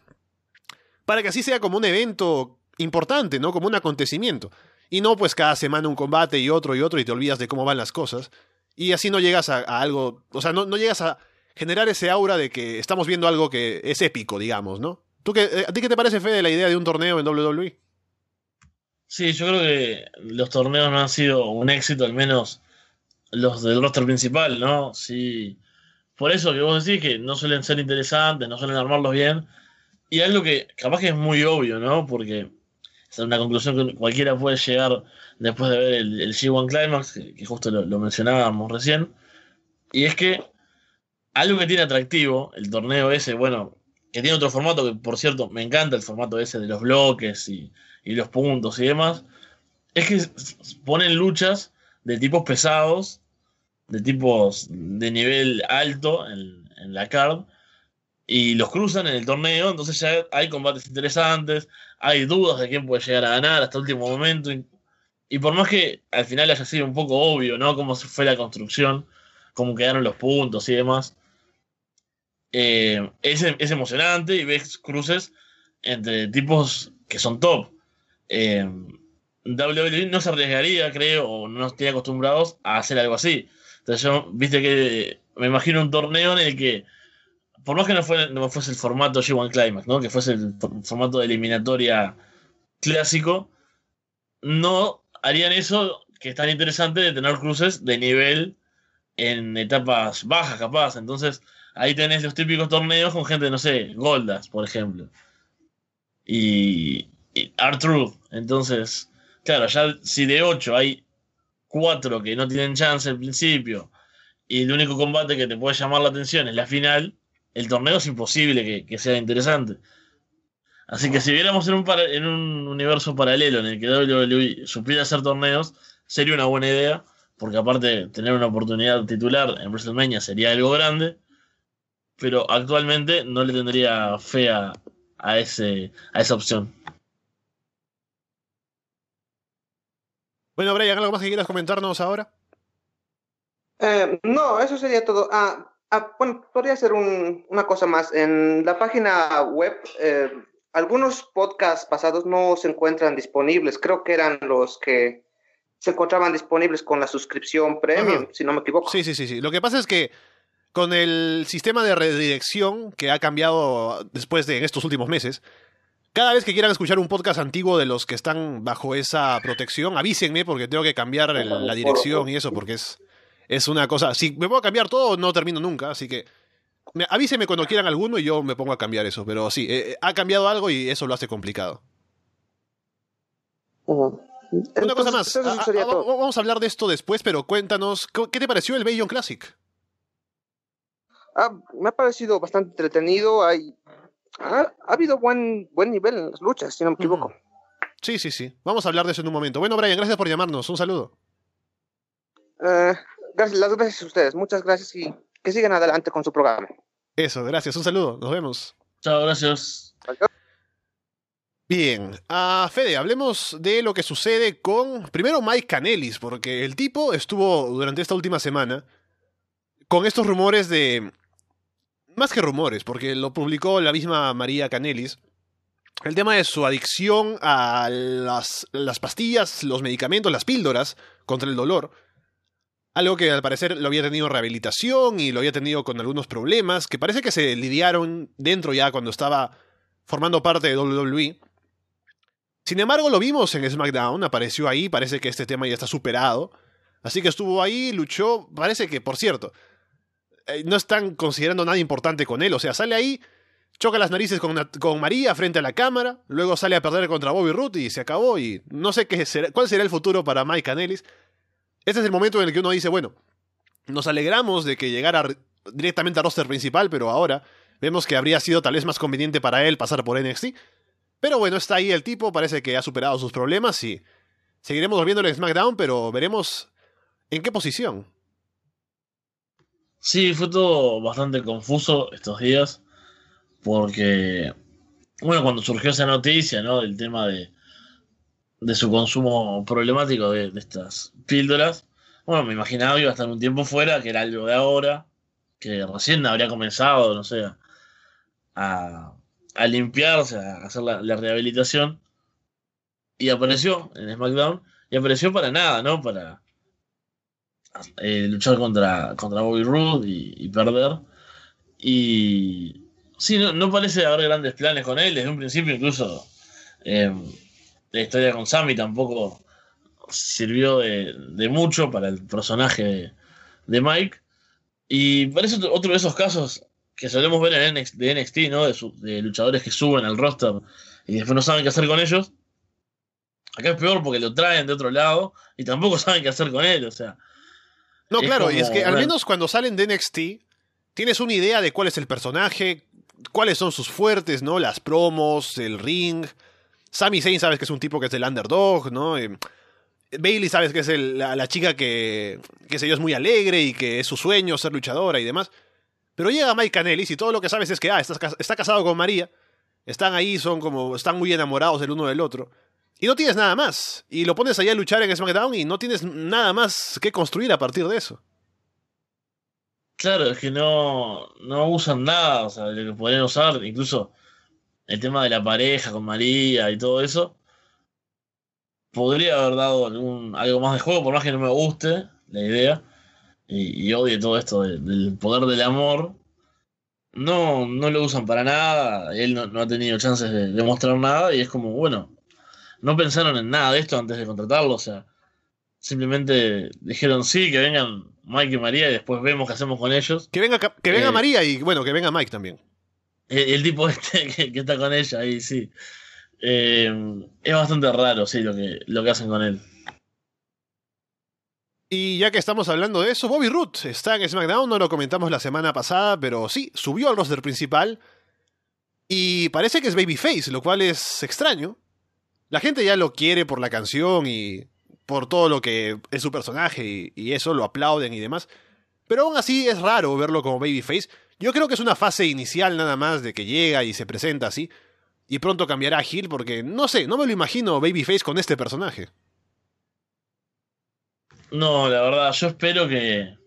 para que así sea como un evento importante, ¿no? Como un acontecimiento. Y no pues cada semana un combate y otro y otro y te olvidas de cómo van las cosas. Y así no llegas a, algo, o sea, no, no, llegas a generar ese aura de que estamos viendo algo que es épico, digamos, ¿no? ¿Tú qué, eh, ¿A ti qué te parece, Fede, la idea de un torneo en WWE? Sí, yo creo que los torneos no han sido un éxito, al menos los del roster principal, ¿no? Sí. Por eso que vos decís que no suelen ser interesantes, no suelen armarlos bien. Y algo que capaz que es muy obvio, ¿no? Porque es una conclusión que cualquiera puede llegar después de ver el, el G1 Climax, que, justo lo, mencionábamos recién. Y es que algo que tiene atractivo el torneo ese, bueno, que tiene otro formato, que por cierto me encanta el formato ese de los bloques y, y los puntos y demás, es que ponen luchas de tipos pesados, de tipos de nivel alto en, en la card, y los cruzan en el torneo, entonces ya hay combates interesantes, hay dudas de quién puede llegar a ganar hasta el último momento. Y, por más que al final haya sido un poco obvio, ¿no? Cómo fue la construcción, cómo quedaron los puntos y demás. Eh, es, emocionante y ves cruces entre tipos que son top. Eh, WWE no se arriesgaría, creo, o no estaría acostumbrados a hacer algo así. Entonces yo, viste que me imagino un torneo en el que por más que no, fue, fuese el formato G1 Climax, ¿no? que fuese el formato de eliminatoria clásico, no harían eso que es tan interesante de tener cruces de nivel en etapas bajas, capaz. Entonces, ahí tenés los típicos torneos con gente, no sé, Goldas, por ejemplo. Y, y Entonces, claro, ya si de 8 hay 4 que no tienen chance al principio y el único combate que te puede llamar la atención es la final, el torneo es imposible que, sea interesante. Así que si viéramos en un, en un universo paralelo en el que WWE supiera hacer torneos, sería una buena idea, porque aparte tener una oportunidad titular en WrestleMania sería algo grande, pero actualmente no le tendría fe a, ese, a esa opción. Bueno, Brian, ¿algo más que quieras comentarnos ahora? Eh, no, eso sería todo. Ah, Ah, bueno, podría ser una cosa más. En la página web, eh, algunos podcasts pasados no se encuentran disponibles. Creo que eran los que se encontraban disponibles con la suscripción premium, si no me equivoco. Sí, sí, sí, sí. Lo que pasa es que con el sistema de redirección que ha cambiado después de estos últimos meses, cada vez que quieran escuchar un podcast antiguo de los que están bajo esa protección, avísenme porque tengo que cambiar la dirección y eso porque es es una cosa. Si me puedo cambiar todo, no termino nunca. Así que avíseme cuando quieran alguno y yo me pongo a cambiar eso. Pero sí, eh, eh, ha cambiado algo y eso lo hace complicado. Una cosa más. vamos a hablar de esto después, pero cuéntanos, ¿qué te pareció el Bayon Classic? Ah, me ha parecido bastante entretenido. Hay, ha, habido buen, buen nivel en las luchas, si no me equivoco. Sí, sí, sí. Vamos a hablar de eso en un momento. Bueno, Brian, gracias por llamarnos. Un saludo. Eh, gracias, las gracias a ustedes. Muchas gracias y que sigan adelante con su programa. Eso, gracias. Un saludo. Nos vemos. Chao, gracias. Bien, a Fede, hablemos de lo que sucede con, primero Mike Canelis, porque el tipo estuvo durante esta última semana con estos rumores de, más que rumores, porque lo publicó la misma María Canelis, el tema de su adicción a las, las pastillas, los medicamentos, las píldoras contra el dolor, algo que al parecer lo había tenido rehabilitación y lo había tenido con algunos problemas, que parece que se lidiaron dentro ya cuando estaba formando parte de WWE. Sin embargo, lo vimos en SmackDown, apareció ahí, parece que este tema ya está superado. Así que estuvo ahí, luchó. Parece que, por cierto, eh, no están considerando nada importante con él. O sea, sale ahí, choca las narices con, con, María frente a la cámara, luego sale a perder contra Bobby Root y se acabó. Y no sé qué será, cuál será el futuro para Mike Canelis. Este es el momento en el que uno dice, bueno, nos alegramos de que llegara directamente al roster principal, pero ahora vemos que habría sido tal vez más conveniente para él pasar por NXT. Pero bueno, está ahí el tipo, parece que ha superado sus problemas y seguiremos viéndolo en SmackDown, pero veremos en qué posición. Sí, fue todo bastante confuso estos días, porque, bueno, cuando surgió esa noticia, ¿no? Del tema de, de su consumo problemático de, estas píldoras, bueno, me imaginaba que iba a estar un tiempo fuera, que era algo de ahora, que recién habría comenzado, no sé, a, a limpiarse, a hacer la, rehabilitación. Y apareció en SmackDown. Y apareció para nada, ¿no? Para eh, luchar contra, contra Bobby Roode y, perder. Y sí, no, parece haber grandes planes con él. Desde un principio, incluso eh, la historia con Sammy tampoco sirvió de, mucho para el personaje de Mike. Y parece otro de esos casos que solemos ver en NXT, de NXT, ¿no? De, luchadores que suben al roster y después no saben qué hacer con ellos. Acá es peor porque lo traen de otro lado y tampoco saben qué hacer con él, o sea. No, claro, y es que al menos cuando salen de NXT, tienes una idea de cuál es el personaje, cuáles son sus fuertes, ¿no? Las promos, el ring. Sami Zayn sabes que es un tipo que es el underdog, ¿no? Eh, Bailey sabes que es la, chica que, que sé yo, es muy alegre y que es su sueño ser luchadora y demás. Pero llega Mike Canelis y todo lo que sabes es que, ah, está, está casado con María, están ahí, son como, están muy enamorados el uno del otro. Y no tienes nada más. Y lo pones ahí a luchar en SmackDown y no tienes nada más que construir a partir de eso. Claro, es que no, no usan nada, o sea, lo que podrían usar, incluso el tema de la pareja con María y todo eso, podría haber dado algún, algo más de juego, por más que no me guste la idea y, odie todo esto del poder del amor, no, no lo usan para nada, él no, ha tenido chances de demostrar nada y es como, bueno, no pensaron en nada de esto antes de contratarlo, o sea, simplemente dijeron sí, que vengan Mike y María y después vemos qué hacemos con ellos. Que venga, que venga eh, María y bueno, que venga Mike también. El, tipo este que, está con ella ahí, sí. Eh, es bastante raro, sí, lo que, lo que hacen con él. Y ya que estamos hablando de eso, Bobby Root está en SmackDown, no lo comentamos la semana pasada, pero sí, subió al roster principal. Y parece que es Babyface, lo cual es extraño. La gente ya lo quiere por la canción y por todo lo que es su personaje y, eso, lo aplauden y demás. Pero aún así es raro verlo como Babyface. Yo creo que es una fase inicial nada más de que llega y se presenta así. Y pronto cambiará a Hill porque, no sé, no me lo imagino Babyface con este personaje. No, la verdad, yo espero que.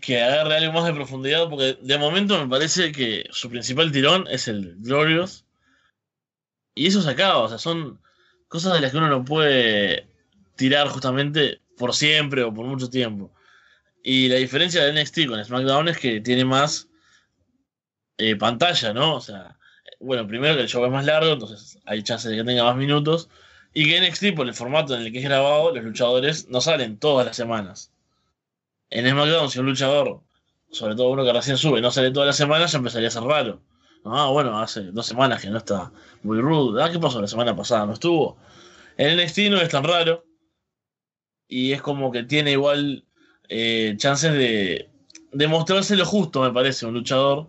que agarre algo más de profundidad, porque de momento me parece que su principal tirón es el Glorious. Y eso se acaba, o sea, son cosas de las que uno no puede tirar justamente por siempre o por mucho tiempo. Y la diferencia de NXT con SmackDown es que tiene más eh, pantalla, ¿no? O sea, bueno, primero que el show es más largo, entonces hay chances de que tenga más minutos. Y que NXT, por el formato en el que es grabado, los luchadores no salen todas las semanas. En SmackDown, si un luchador, sobre todo uno que recién sube, no sale todas las semanas, ya empezaría a ser raro. Ah, bueno, hace dos semanas que no está muy rude. Ah, ¿qué pasó la semana pasada? ¿No estuvo? En NXT no es tan raro. Y es como que tiene igual eh, chances de, de mostrarse lo justo, me parece, un luchador.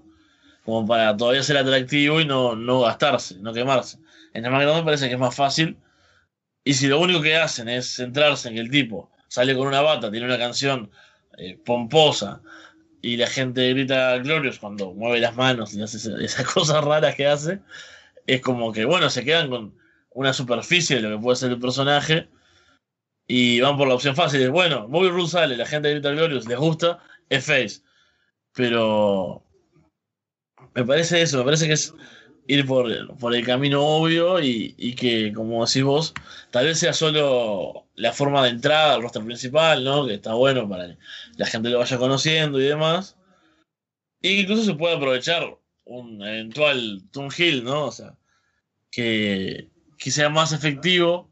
Como para todavía ser atractivo y no, no gastarse, no quemarse. En SmackDown me parece que es más fácil y si lo único que hacen es centrarse en que el tipo sale con una bata, tiene una canción eh, pomposa y la gente grita Glorious cuando mueve las manos y hace esas cosas raras que hace, es como que, bueno, se quedan con una superficie de lo que puede ser el personaje y van por la opción fácil. Bueno, Bobby Roode sale, la gente grita Glorious, les gusta, es face. Pero me parece eso, me parece que es ir por, por el camino obvio y, que, como decís vos, tal vez sea solo la forma de entrada al roster principal, ¿no? Que está bueno para que la gente lo vaya conociendo y demás. Y que incluso se puede aprovechar un eventual Toon Hill, ¿no? O sea, que, que sea más efectivo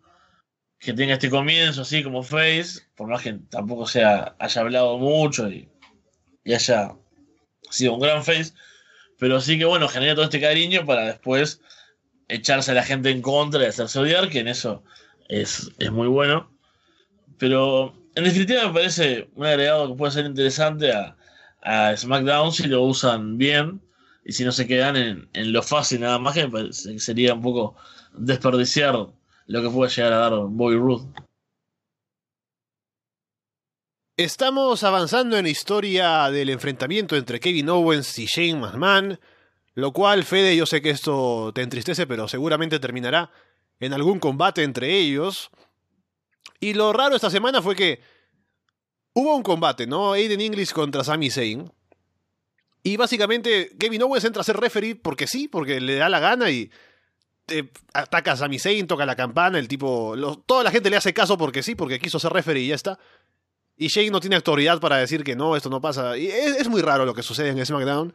que tenga este comienzo así como Face, por más que tampoco sea, haya hablado mucho y, y haya sido un gran Face, pero sí que bueno, genera todo este cariño para después echarse a la gente en contra y hacerse odiar, que en eso es, es muy bueno. Pero en definitiva me parece un agregado que puede ser interesante a, a SmackDown si lo usan bien y si no se quedan en, en lo fácil nada más, que me parece que sería un poco desperdiciar lo que puede llegar a dar Bobby Roode. Estamos avanzando en la historia del enfrentamiento entre Kevin Owens y Shane McMahon, lo cual, Fede, yo sé que esto te entristece, pero seguramente terminará en algún combate entre ellos. Y lo raro esta semana fue que hubo un combate, ¿no? Aiden English contra Sami Zayn. Y básicamente Kevin Owens entra a ser referee porque sí, porque le da la gana y eh, ataca a Sami Zayn, toca la campana, el tipo... toda la gente le hace caso porque sí, porque quiso ser referee y ya está. Y Shane no tiene autoridad para decir que no, esto no pasa. Es muy raro lo que sucede en SmackDown.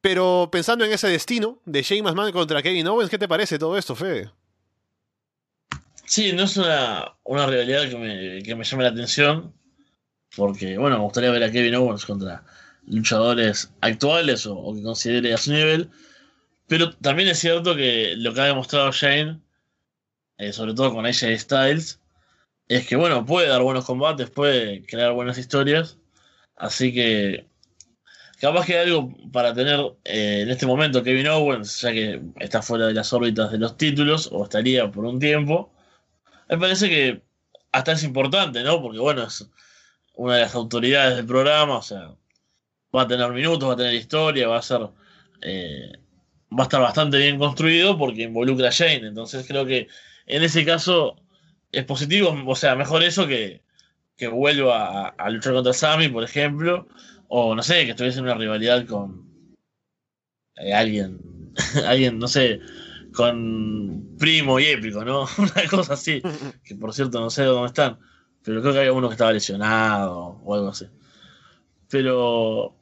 Pero pensando en ese destino de Shane McMahon contra Kevin Owens, ¿qué te parece todo esto, Fede? Sí, no es una, una rivalidad que me, que me llame la atención, porque bueno, me gustaría ver a Kevin Owens contra luchadores actuales o, que considere a su nivel, pero también es cierto que lo que ha demostrado Shane, eh, sobre todo con AJ Styles, es que bueno, puede dar buenos combates, puede crear buenas historias, así que capaz que hay algo para tener eh, en este momento Kevin Owens, ya que está fuera de las órbitas de los títulos, o estaría por un tiempo. Me parece que hasta es importante, ¿no? Porque bueno, es una de las autoridades del programa, o sea, va a tener minutos, va a tener historia, va a ser... eh, va a estar bastante bien construido porque involucra a Shane, entonces creo que en ese caso es positivo, o sea, mejor eso que, que vuelva a, a luchar contra Sami, por ejemplo, o no sé, que estuviese en una rivalidad con eh, alguien, alguien, no sé, con Primo y Épico, ¿no? Una cosa así, que por cierto no sé dónde están, pero creo que había uno que estaba lesionado o algo así. Pero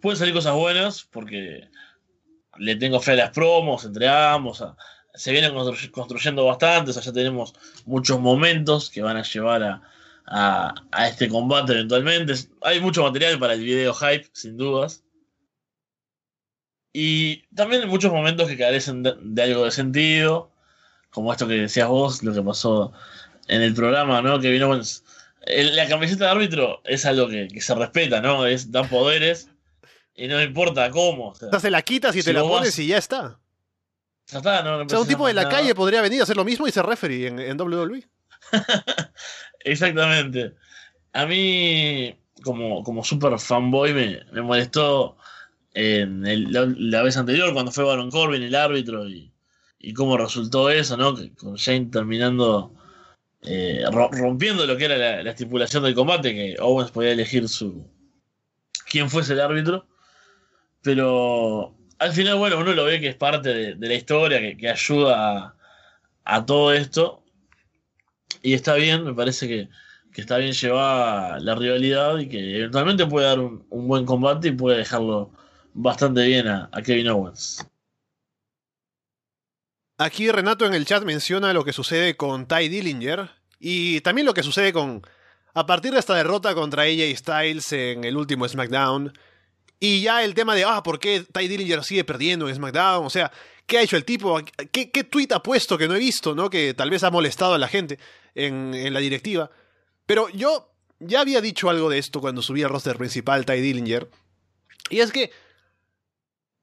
pueden salir cosas buenas porque le tengo fe a las promos entre ambos. se vienen constru- construyendo bastante, o ya tenemos muchos momentos que van a llevar a, a este combate eventualmente. Hay mucho material para el video hype, sin dudas. Y también muchos momentos que carecen de, de algo de sentido, como esto que decías vos, lo que pasó en el programa, ¿no? Que vino el- la camiseta de árbitro es algo que, que se respeta, ¿no? Es, da poderes y no importa cómo. O sea, se la quitas y Si te la pones vas- y ya está. ya está, no, no O sea, un tipo de la nada. calle podría venir a hacer lo mismo y ser referee en, en WWE. Exactamente. A mí, como, como super fanboy, me, me molestó en el- la, la vez anterior cuando fue Baron Corbin el árbitro y, y cómo resultó eso, ¿no? Con Shane terminando eh, ro- rompiendo lo que era la, la estipulación del combate, que Owens podía elegir su quién fuese el árbitro. Pero al final, bueno, uno lo ve que es parte de, la historia, que, que ayuda a, todo esto. Y está bien, me parece que, que está bien llevada la rivalidad y que eventualmente puede dar un buen combate y puede dejarlo bastante bien a, Kevin Owens. Aquí Renato en el chat menciona lo que sucede con Ty Dillinger y también lo que sucede con... A partir de esta derrota contra AJ Styles en el último SmackDown y ya el tema de, ah, ¿por qué Ty Dillinger sigue perdiendo en SmackDown? O sea, ¿qué ha hecho el tipo? ¿Qué, qué tweet ha puesto que no he visto, no? Que tal vez ha molestado a la gente en, en la directiva. Pero yo ya había dicho algo de esto cuando subí al roster principal Ty Dillinger. Y es que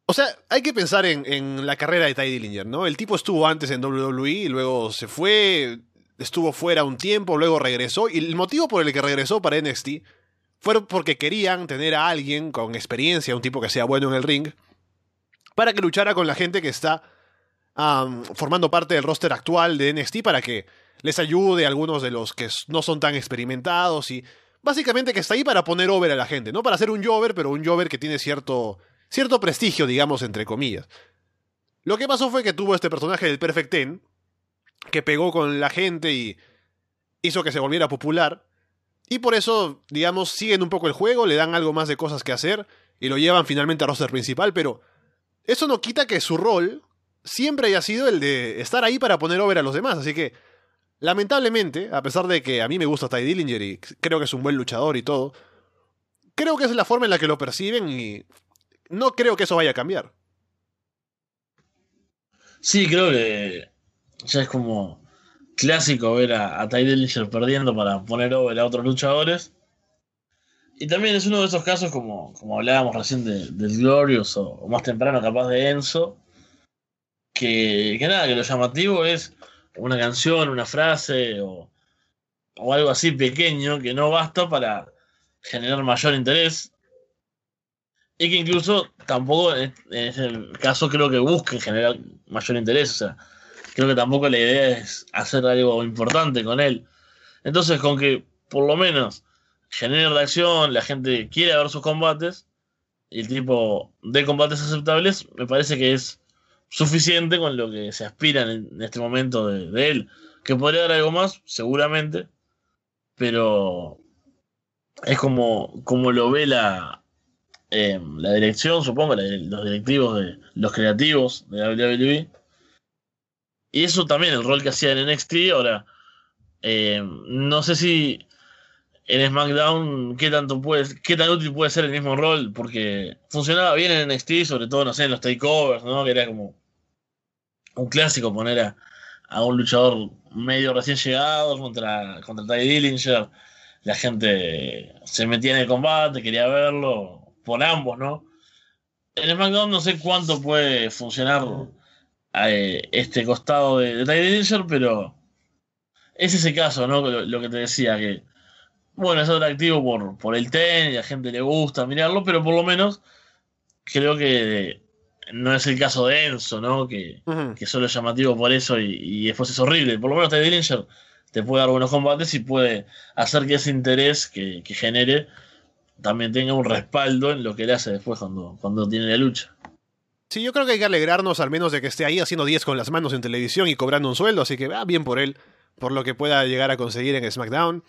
o sea, hay que pensar en, la carrera de Ty Dillinger, ¿no? El tipo estuvo antes en WWE y luego se fue, estuvo fuera un tiempo, luego regresó. Y el motivo por el que regresó para NXT fue porque querían tener a alguien con experiencia, un tipo que sea bueno en el ring, para que luchara con la gente que está formando parte del roster actual de NXT para que les ayude a algunos de los que no son tan experimentados y básicamente que está ahí para poner over a la gente, no para ser un Jover, pero un Jover que tiene cierto cierto prestigio, digamos, entre comillas. Lo que pasó fue que tuvo este personaje del Perfect Ten, que pegó con la gente y hizo que se volviera popular. Y por eso, digamos, siguen un poco el juego, le dan algo más de cosas que hacer y lo llevan finalmente a roster principal, pero eso no quita que su rol siempre haya sido el de estar ahí para poner over a los demás. Así que Lamentablemente, a pesar de que a mí me gusta Ty Dillinger y creo que es un buen luchador y todo, creo que es la forma en la que lo perciben y no creo que eso vaya a cambiar. Sí, creo que ya es como clásico ver a, a Ty perdiendo para poner over a otros luchadores. Y también es uno de esos casos, como, como hablábamos recién de, del Glorious o, más temprano capaz de Enzo, que, que nada, que lo llamativo es una canción, una frase o, o algo así pequeño que no basta para generar mayor interés. Y que incluso tampoco en ese caso creo que busquen generar mayor interés. O sea, creo que tampoco la idea es hacer algo importante con él. Entonces, con que por lo menos genere reacción, la gente quiere ver sus combates, y el tipo de combates aceptables, me parece que es suficiente con lo que se aspira en, este momento de, él. Que podría dar algo más, seguramente, pero es como, como lo ve la, eh, la dirección, supongo, los directivos, de los creativos de WWE. Y eso también, el rol que hacía en NXT, ahora, eh, no sé si en SmackDown qué tanto puede, qué tan útil puede ser el mismo rol, porque funcionaba bien en NXT, sobre todo, no sé, en los takeovers, ¿no? Que era como un clásico poner a, a un luchador medio recién llegado contra, contra Ty Dillinger. La gente se metía en el combate, quería verlo, por ambos, ¿no? En SmackDown no sé cuánto puede funcionar eh, este costado de, de Ty Dillinger, pero es ese caso, ¿no? Lo, lo que te decía, que bueno, es atractivo por, por el ten y a la gente le gusta mirarlo, pero por lo menos creo que no es el caso de Enzo, ¿no? Que, que solo es llamativo por eso y, después es horrible. Por lo menos Teddy Dillinger te puede dar buenos combates y puede hacer que ese interés que, genere también tenga un respaldo en lo que le hace después cuando, cuando tiene la lucha. Sí, yo creo que hay que alegrarnos al menos de que esté ahí haciendo 10 con las manos en televisión y cobrando un sueldo, así que va bien por él, por lo que pueda llegar a conseguir en SmackDown.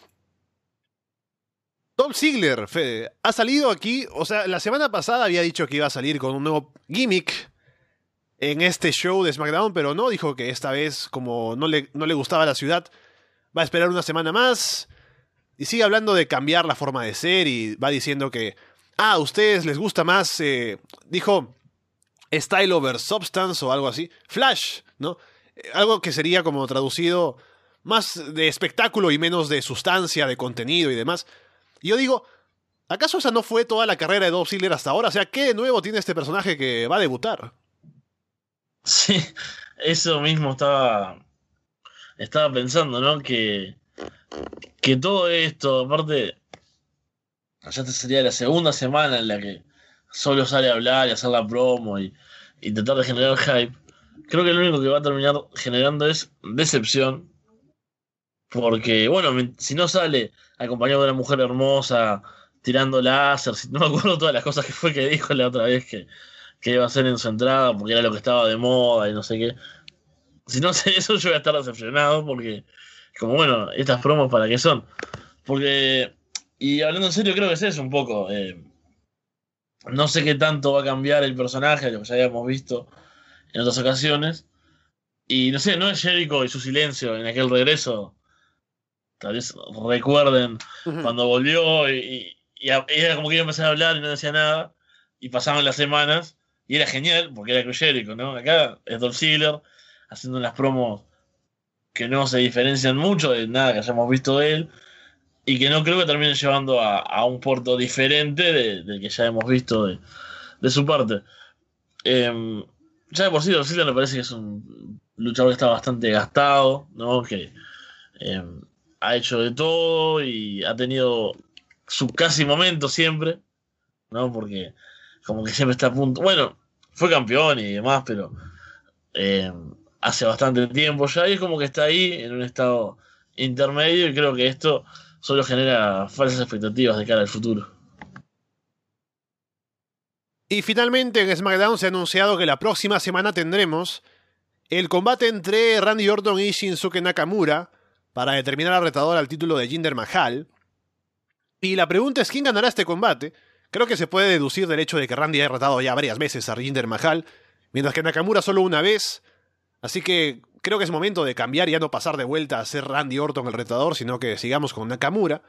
Tom Ziggler, ha salido aquí, o sea, la semana pasada había dicho que iba a salir con un nuevo gimmick en este show de SmackDown, pero no, dijo que esta vez, como no le, no le gustaba la ciudad, va a esperar una semana más. Y sigue hablando de cambiar la forma de ser y va diciendo que, ah, a ustedes les gusta más, eh, dijo, style over substance o algo así, flash, ¿no? Eh, algo que sería como traducido más de espectáculo y menos de sustancia, de contenido y demás. Y yo digo, ¿acaso esa no fue toda la carrera de Dolph Ziggler hasta ahora? O sea, ¿qué de nuevo tiene este personaje que va a debutar? Sí, eso mismo estaba, estaba pensando, ¿no? Que, que todo esto, aparte, ya sería la segunda semana en la que solo sale a hablar y hacer la promo y, y tratar de generar hype. Creo que lo único que va a terminar generando es decepción. Porque, bueno, si no sale acompañado de una mujer hermosa, tirando láser. No me acuerdo todas las cosas que fue que dijo la otra vez que, que iba a hacer en su entrada, porque era lo que estaba de moda y no sé qué. Si no sé eso, yo voy a estar decepcionado, porque, como bueno, estas promos para qué son. Porque, y hablando en serio, creo que es eso un poco. Eh, no sé qué tanto va a cambiar el personaje, lo que ya habíamos visto en otras ocasiones. Y no sé, no es Jericho y su silencio en aquel regreso tal vez recuerden cuando volvió y, era como que iba a empezar a hablar y no decía nada, y pasaban las semanas, y era genial, porque era Cruyérico, ¿no? Acá es Dolph Ziggler, haciendo unas promos que no se diferencian mucho de nada que hayamos visto de él, y que no creo que terminen llevando a, un puerto diferente del que ya hemos visto de, su parte. Em, ya de por sí, Ziggler me parece que es un luchador que está bastante gastado, ¿no? Que em, ha hecho de todo y ha tenido su casi momento siempre, ¿no? Porque como que siempre está a punto. Bueno, fue campeón y demás, pero eh, hace bastante tiempo ya y es como que está ahí en un estado intermedio y creo que esto solo genera falsas expectativas de cara al futuro. Y finalmente en SmackDown se ha anunciado que la próxima semana tendremos el combate entre Randy Orton y Shinsuke Nakamura para determinar al retador al título de Jinder Mahal. Y la pregunta es quién ganará este combate. Creo que se puede deducir del hecho de que Randy ha retado ya varias veces a Jinder Mahal, mientras que Nakamura solo una vez. Así que creo que es momento de cambiar y ya no pasar de vuelta a ser Randy Orton el retador, sino que sigamos con Nakamura.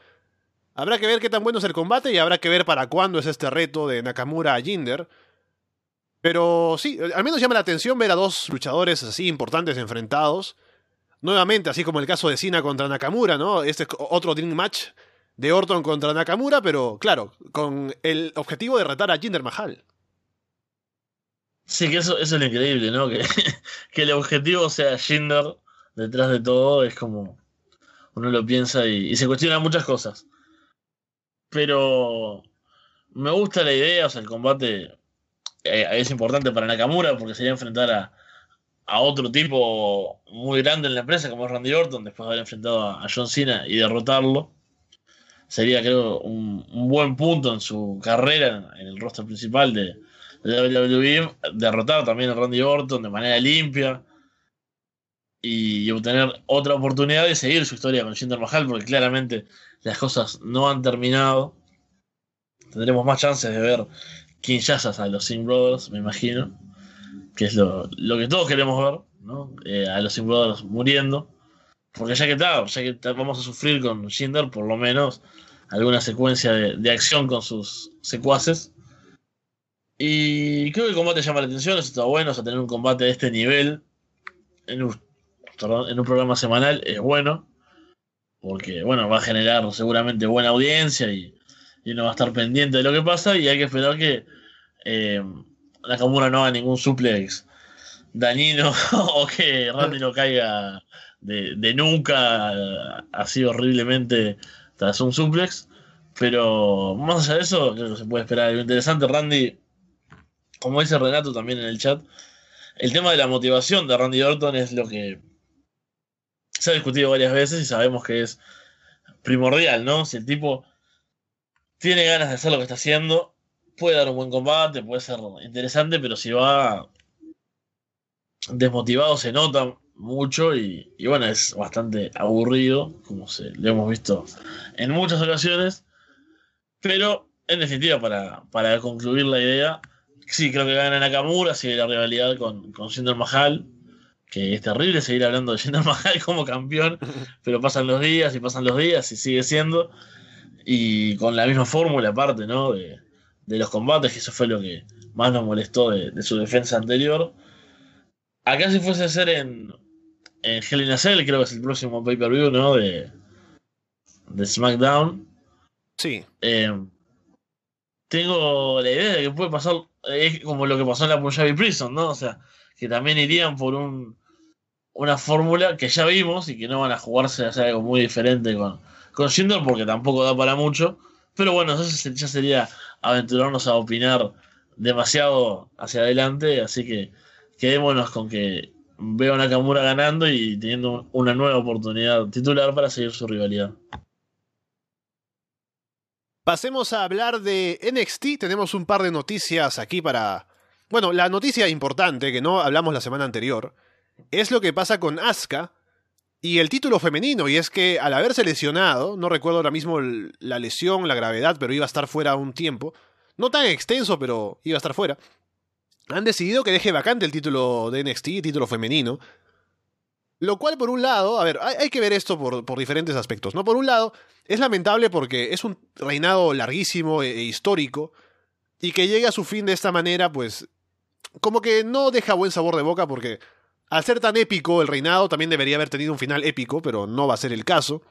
Habrá que ver qué tan bueno es el combate y habrá que ver para cuándo es este reto de Nakamura a Jinder. Pero sí, al menos llama la atención ver a dos luchadores así importantes enfrentados. Nuevamente, así como el caso de Cena contra Nakamura, ¿no? Este es otro Dream Match de Orton contra Nakamura, pero claro, con el objetivo de retar a Jinder Mahal. Sí, que eso, eso es lo increíble, ¿no? Que, que el objetivo sea Jinder detrás de todo es como uno lo piensa y, se cuestiona muchas cosas. Pero me gusta la idea, o sea, el combate eh, es importante para Nakamura porque sería enfrentar a, a, otro tipo muy grande en la empresa como es Randy Orton después de haber enfrentado a, John Cena y derrotarlo. Sería, creo, un, un, buen punto en su carrera en el roster principal de WWE. Derrotar también a Randy Orton de manera limpia y obtener otra oportunidad de seguir su historia con Jinder Mahal porque claramente las cosas no han terminado. Tendremos más chances de ver Kinshasas a los Singh Brothers, me imagino. Que es lo, lo que todos queremos ver, ¿no? Eh, a los Singh Brothers muriendo. Porque ya que está, ya que vamos a sufrir con Jinder, por lo menos alguna secuencia de, de, acción con sus secuaces. Y creo que el combate llama la atención, eso está bueno, o sea, tener un combate de este nivel en un, en un programa semanal es bueno. Porque, bueno, va a generar seguramente buena audiencia y, y uno va a estar pendiente de lo que pasa y hay que esperar que eh, Nakamura no haga ningún suplex dañino o que Randy no caiga de, de, nunca así horriblemente tras un suplex. Pero más allá de eso, creo que se puede esperar algo interesante. Randy, como dice Renato también en el chat, el tema de la motivación de Randy Orton es lo que se ha discutido varias veces y sabemos que es primordial, ¿no? Si el tipo tiene ganas de hacer lo que está haciendo, puede dar un buen combate, puede ser interesante, pero si va desmotivado se nota mucho y, y bueno, es bastante aburrido, como se, lo hemos visto en muchas ocasiones. Pero, en definitiva, para, para concluir la idea, sí, creo que gana Nakamura, sigue la rivalidad con, con Jinder Mahal, que es terrible seguir hablando de Jinder Mahal como campeón, pero pasan los días y pasan los días y sigue siendo y con la misma fórmula aparte, ¿no? De, de, los combates, que eso fue lo que más nos molestó de, de su defensa anterior. Acá si fuese a ser en, en Hell in a Cell, creo que es el próximo pay-per-view, ¿no? De, de SmackDown. Sí. Eh, tengo la idea de que puede pasar, es como lo que pasó en la Punjabi Prison, ¿no? O sea, que también irían por un, una fórmula que ya vimos y que no van a jugarse a hacer algo muy diferente con, con Jinder porque tampoco da para mucho. Pero bueno, eso ya sería aventurarnos a opinar demasiado hacia adelante. Así que quedémonos con que veo a Nakamura ganando y teniendo una nueva oportunidad titular para seguir su rivalidad. Pasemos a hablar de NXT. Tenemos un par de noticias aquí para. Bueno, la noticia importante que no hablamos la semana anterior es lo que pasa con Asuka y el título femenino, y es que al haberse lesionado, no recuerdo ahora mismo la lesión, la gravedad, pero iba a estar fuera un tiempo, no tan extenso, pero iba a estar fuera, han decidido que deje vacante el título de NXT, título femenino. Lo cual, por un lado, a ver, hay, que ver esto por, por, diferentes aspectos, ¿no? Por un lado, es lamentable porque es un reinado larguísimo e, e histórico, y que llegue a su fin de esta manera, pues, como que no deja buen sabor de boca porque al ser tan épico el reinado, también debería haber tenido un final épico, pero no va a ser el caso.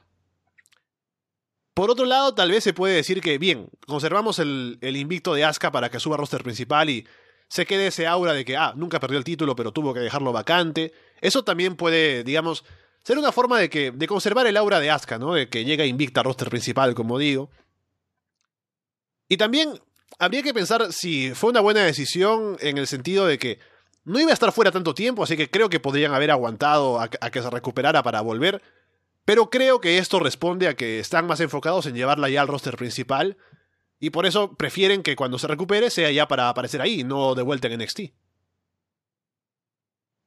Por otro lado, tal vez se puede decir que, bien, conservamos el, el invicto de Asuka para que suba roster principal y se quede ese aura de que, ah, nunca perdió el título, pero tuvo que dejarlo vacante. Eso también puede, digamos, ser una forma de, que, de conservar el aura de Asuka, ¿no? De que llega invicta al roster principal, como digo. Y también habría que pensar si fue una buena decisión en el sentido de que no iba a estar fuera tanto tiempo, así que creo que podrían haber aguantado a, a, que se recuperara para volver. Pero creo que esto responde a que están más enfocados en llevarla ya al roster principal. Y por eso prefieren que cuando se recupere sea ya para aparecer ahí, no de vuelta en NXT.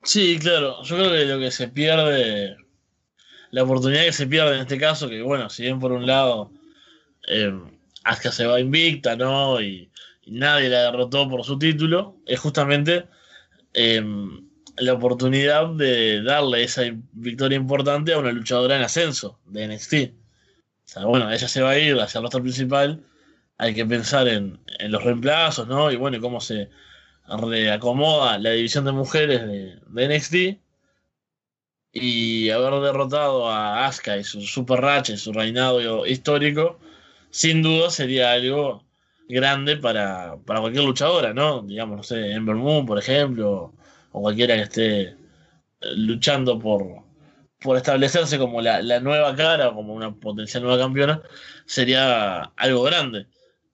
Sí, claro. Yo creo que lo que se pierde, la oportunidad que se pierde en este caso, que bueno, si bien por un lado eh, Asuka se va invicta, ¿no? Y, nadie la derrotó por su título, es justamente eh, la oportunidad de darle esa victoria importante a una luchadora en ascenso de NXT. O sea, bueno, ella se va a ir hacia el roster principal. Hay que pensar en, los reemplazos, ¿no? Y bueno, cómo se reacomoda la división de mujeres de NXT. Y haber derrotado a Asuka y su super racha y su reinado histórico, sin duda sería algo grande para, para cualquier luchadora, ¿no? Digamos, no sé, Ember Moon, por ejemplo, o cualquiera que esté luchando por, por establecerse como la, la nueva cara como una potencial nueva campeona, sería algo grande.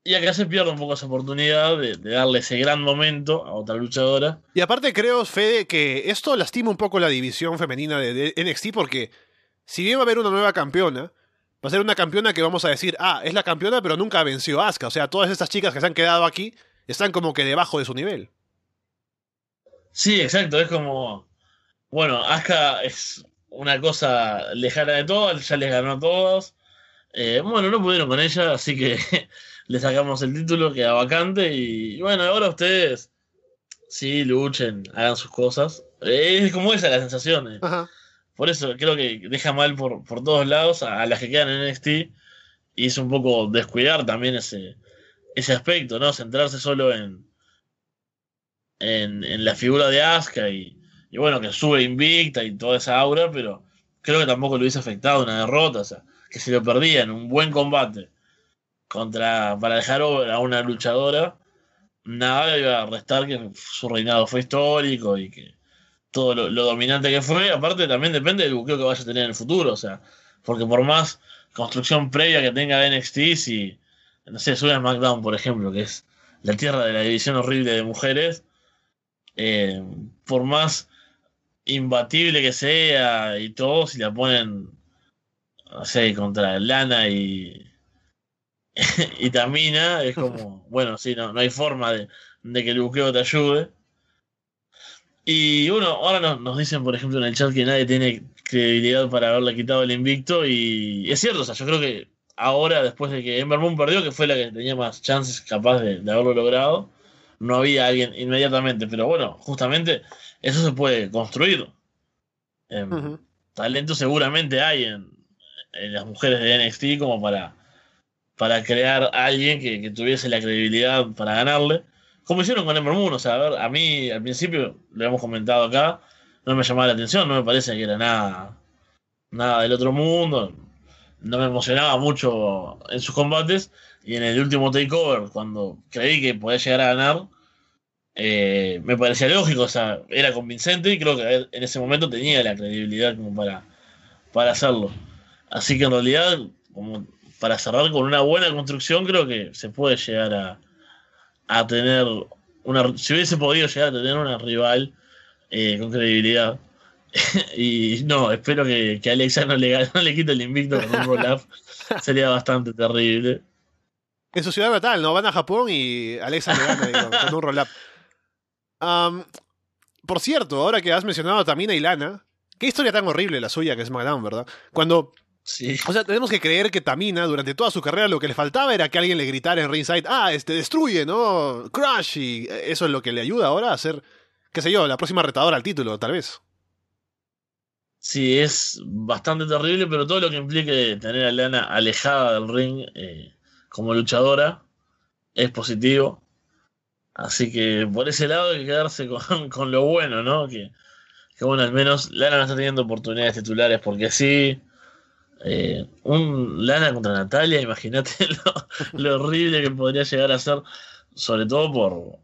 Y acá se pierde un poco esa oportunidad de, de, darle ese gran momento a otra luchadora. Y aparte creo, Fede, que esto lastima un poco la división femenina de, de NXT porque si bien va a haber una nueva campeona, va a ser una campeona que vamos a decir, ah, es la campeona pero nunca venció a Asuka. O sea, todas estas chicas que se han quedado aquí están como que debajo de su nivel. Sí, exacto, es como, bueno, Asuka es una cosa lejana de todas, ya les ganó a todos. Eh, bueno, no pudieron con ella, así que le sacamos el título, queda vacante. Y bueno, ahora ustedes sí luchen, hagan sus cosas. Es como esa la sensación. Eh. Ajá. Por eso creo que deja mal por, por todos lados a, a, las que quedan en NXT. Y es un poco descuidar también ese, ese aspecto, ¿no? Centrarse solo en, en, en la figura de Asuka y, y bueno, que sube invicta y toda esa aura, pero creo que tampoco le hubiese afectado una derrota, o sea, que si lo perdía en un buen combate contra para dejar a una luchadora, nada iba a restar que su reinado fue histórico y que todo lo, dominante que fue, aparte también depende del buqueo que vaya a tener en el futuro, o sea, porque por más construcción previa que tenga NXT, si, no sé, sube a SmackDown, por ejemplo, que es la tierra de la división horrible de mujeres, eh, por más imbatible que sea y todo, si la ponen, no sé, contra Lana y, y Tamina, es como, bueno, sí, no, no hay forma de, de, que el buqueo te ayude. Y bueno, ahora nos, nos, dicen, por ejemplo, en el chat que nadie tiene credibilidad para haberle quitado el invicto. Y es cierto, o sea, yo creo que ahora, después de que Ember Moon perdió, que fue la que tenía más chances capaz de, de haberlo logrado, no había alguien inmediatamente. Pero bueno, justamente eso se puede construir. Eh, uh -huh. Talento seguramente hay en, en, las mujeres de NXT como para, para crear a alguien que, que, tuviese la credibilidad para ganarle. Como hicieron con Ember Moon, o sea, a ver, a mí al principio, lo hemos comentado acá, no me llamaba la atención, no me parece que era nada, nada del otro mundo, no me emocionaba mucho en sus combates, y en el último takeover, cuando creí que podía llegar a ganar, eh, me parecía lógico, o sea, era convincente y creo que en ese momento tenía la credibilidad como para, para hacerlo. Así que en realidad, como para cerrar con una buena construcción, creo que se puede llegar a, a tener una. Si hubiese podido llegar a tener una rival eh, con credibilidad. y no, espero que, que Alexa no le, no le quite el invicto con un roll-up. Sería bastante terrible. En su ciudad natal, ¿no? Van a Japón y Alexa le gana con un roll-up. Um, por cierto, ahora que has mencionado a Tamina y Lana, qué historia tan horrible la suya que es SmackDown, ¿verdad? Cuando. Sí. O sea, tenemos que creer que Tamina, durante toda su carrera, lo que le faltaba era que alguien le gritara en ringside, ah, este destruye, ¿no? Crash, y eso es lo que le ayuda ahora a ser, qué sé yo, la próxima retadora al título, tal vez. Sí, es bastante terrible, pero todo lo que implique tener a Lana alejada del ring eh, como luchadora es positivo. Así que por ese lado hay que quedarse con, con lo bueno, ¿no? Que, que, bueno, al menos Lana no está teniendo oportunidades titulares porque sí. Eh, un Lana contra Natalia, imagínate lo, lo, horrible que podría llegar a ser, sobre todo por,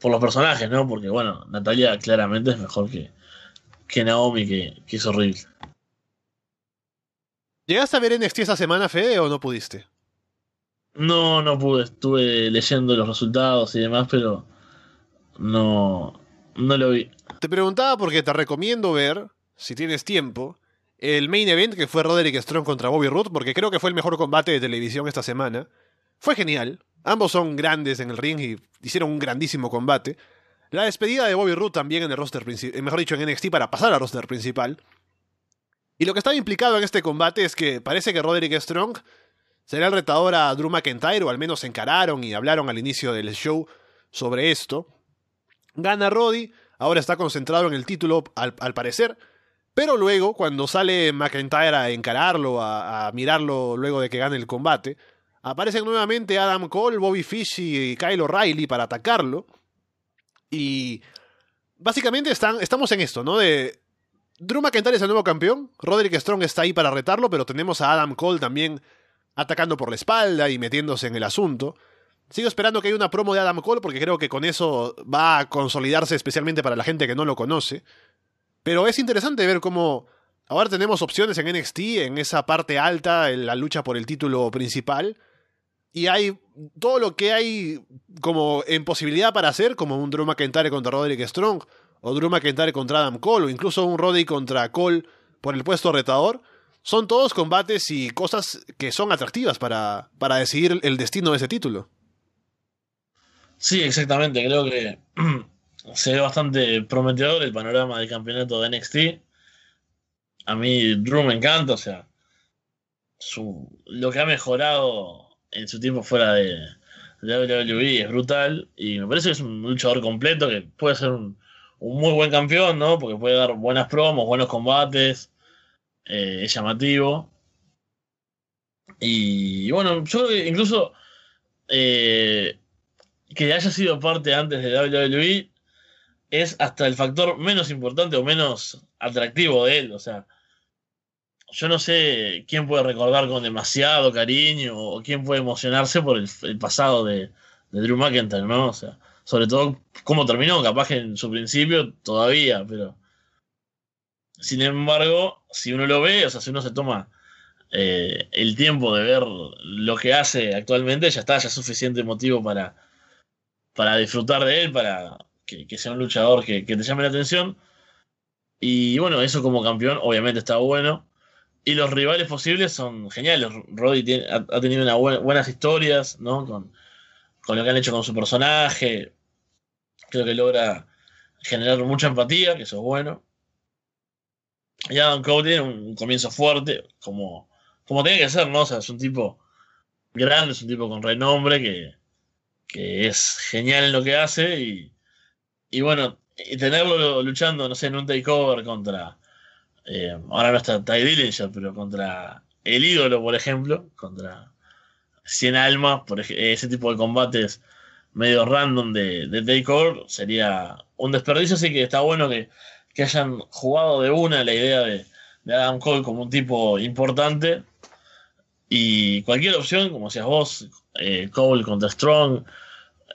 por los personajes, ¿no? Porque bueno, Natalia claramente es mejor que, que Naomi, que, que es horrible. ¿Llegaste a ver NXT esta semana, Fede, o no pudiste? No, no pude. Estuve leyendo los resultados y demás, pero no, no lo vi. Te preguntaba porque te recomiendo ver, si tienes tiempo, el main event que fue Roderick Strong contra Bobby Roode, porque creo que fue el mejor combate de televisión esta semana. Fue genial. Ambos son grandes en el ring y hicieron un grandísimo combate. La despedida de Bobby Roode también en el roster principal, mejor dicho, en NXT para pasar al roster principal. Y lo que estaba implicado en este combate es que parece que Roderick Strong será el retador a Drew McIntyre, o al menos se encararon y hablaron al inicio del show sobre esto. Gana Roddy, ahora está concentrado en el título al, parecer, pero luego cuando sale McIntyre a encararlo, a, mirarlo luego de que gane el combate, aparecen nuevamente Adam Cole, Bobby Fish y Kyle O'Reilly para atacarlo. Y básicamente están, estamos en esto, ¿no? De Drew McIntyre es el nuevo campeón, Roderick Strong está ahí para retarlo, pero tenemos a Adam Cole también atacando por la espalda y metiéndose en el asunto. Sigo esperando que haya una promo de Adam Cole porque creo que con eso va a consolidarse especialmente para la gente que no lo conoce. Pero es interesante ver cómo ahora tenemos opciones en NXT, en esa parte alta, en la lucha por el título principal. Y hay todo lo que hay como en posibilidad para hacer, como un Drew McIntyre contra Roderick Strong, o Drew McIntyre contra Adam Cole, o incluso un Roddy contra Cole por el puesto retador. Son todos combates y cosas que son atractivas para, para decidir el destino de ese título. Sí, exactamente. Creo que se ve bastante prometedor el panorama del campeonato de NXT. A mí Drew me encanta, o sea, su, lo que ha mejorado en su tiempo fuera de, WWE es brutal y me parece que es un luchador completo que puede ser un, muy buen campeón, ¿no? Porque puede dar buenas promos, buenos combates, eh, es llamativo. Y bueno, yo creo que incluso eh, que haya sido parte antes de WWE es hasta el factor menos importante o menos atractivo de él. O sea, yo no sé quién puede recordar con demasiado cariño o quién puede emocionarse por el, pasado de, Drew McIntyre, ¿no? O sea, sobre todo cómo terminó, capaz que en su principio todavía, pero. Sin embargo, si uno lo ve, o sea, si uno se toma eh, el tiempo de ver lo que hace actualmente, ya está, ya es suficiente motivo para para disfrutar de él, para que, sea un luchador que, te llame la atención. Y bueno, eso como campeón obviamente está bueno. Y los rivales posibles son geniales. Roddy ha, tenido una buenas historias, ¿no? Con, lo que han hecho con su personaje. Creo que logra generar mucha empatía, que eso es bueno. Y Adam Cole tiene un, comienzo fuerte, como, como tiene que ser, ¿no? O sea, es un tipo grande, es un tipo con renombre que, que es genial en lo que hace y, y bueno, y tenerlo luchando, no sé, en un takeover contra, eh, ahora no está Ty Dillinger, pero contra el ídolo, por ejemplo, contra 100 almas, por ese tipo de combates medio random de, de takeover, sería un desperdicio, así que está bueno que, que hayan jugado de una la idea de, de Adam Cole como un tipo importante. Y cualquier opción, como decías vos, eh, Cole contra Strong,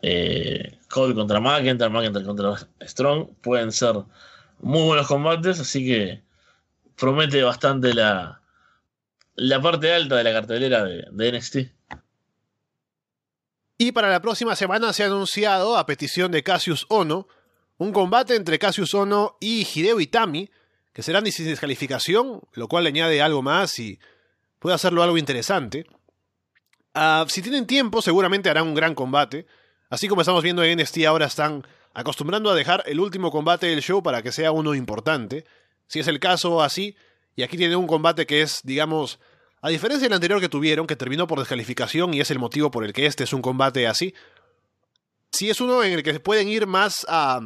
eh, contra McIntyre, McIntyre contra Strong, pueden ser muy buenos combates, así que promete bastante la, la parte alta de la cartelera de, de NXT. Y para la próxima semana se ha anunciado, a petición de Cassius Ono, un combate entre Cassius Ono y Hideo Itami, que será sin descalificación, lo cual le añade algo más y puede hacerlo algo interesante. Ah, si tienen tiempo, seguramente harán un gran combate. Así como estamos viendo en NXT, ahora están acostumbrando a dejar el último combate del show para que sea uno importante. Si es el caso, así. Y aquí tienen un combate que es, digamos, a diferencia del anterior que tuvieron, que terminó por descalificación y es el motivo por el que este es un combate así. Si es uno en el que se pueden ir más a.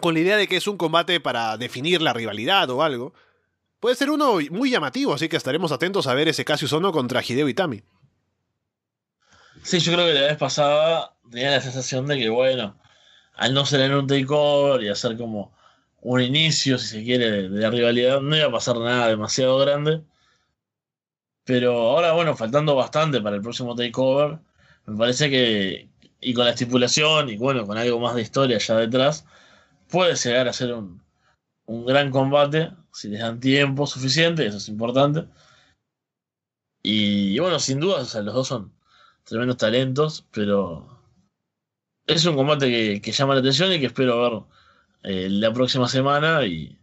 con la idea de que es un combate para definir la rivalidad o algo. Puede ser uno muy llamativo, así que estaremos atentos a ver ese Cassius Ono contra Hideo Itami. Sí, yo creo que la vez pasada tenía la sensación de que, bueno, al no ser en un takeover y hacer como un inicio, si se quiere, de, la rivalidad, no iba a pasar nada demasiado grande. Pero ahora, bueno, faltando bastante para el próximo takeover, me parece que, y con la estipulación, y bueno, con algo más de historia ya detrás, puede llegar a ser un, un gran combate, si les dan tiempo suficiente, eso es importante. Y, bueno, sin duda, o sea, los dos son tremendos talentos, pero es un combate que, llama la atención y que espero ver eh, la próxima semana. Y,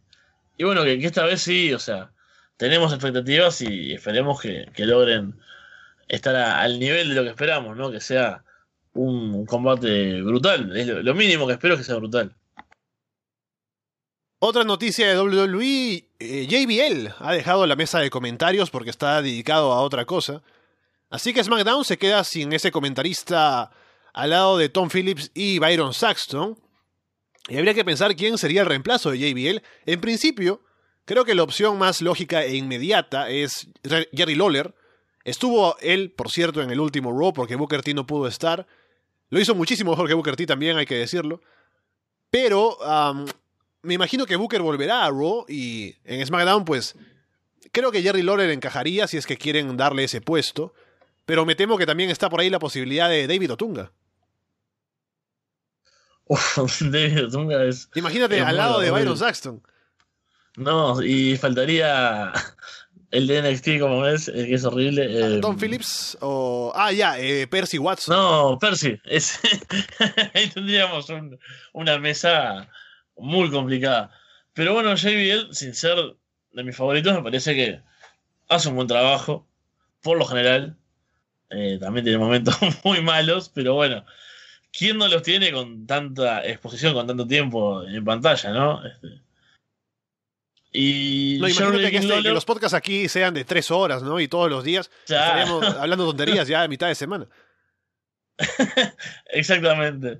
y bueno, que, esta vez sí, o sea, tenemos expectativas y esperemos que, logren estar al nivel de lo que esperamos, ¿no? Que sea un, combate brutal. lo, mínimo que espero es que sea brutal. Otra noticia de WWE, eh, JBL ha dejado la mesa de comentarios porque está dedicado a otra cosa. Así que SmackDown se queda sin ese comentarista al lado de Tom Phillips y Byron Saxton. Y habría que pensar quién sería el reemplazo de JBL. En principio, creo que la opción más lógica e inmediata es Jerry Lawler. Estuvo él, por cierto, en el último Raw porque Booker T no pudo estar. Lo hizo muchísimo mejor que Booker T también, hay que decirlo. Pero me imagino que Booker volverá a Raw y en SmackDown, pues creo que Jerry Lawler encajaría si es que quieren darle ese puesto. Pero me temo que también está por ahí la posibilidad de David Otunga. David Otunga es. Imagínate al lado de Byron Saxton. No, y faltaría el de NXT, como ves, que es horrible. Eh, Tom Phillips o. Ah, ya, eh, Percy Watson. No, Percy. Ahí tendríamos una mesa muy complicada. Pero bueno, JBL, sin ser de mis favoritos, me parece que hace un buen trabajo, por lo general. Eh, también tiene momentos muy malos, pero bueno, ¿quién no los tiene con tanta exposición, con tanto tiempo en pantalla, no? Este, y no, imagínate este, que, los podcasts aquí sean de tres horas, ¿no? Y todos los días estaríamos hablando tonterías ya a mitad de semana. Exactamente.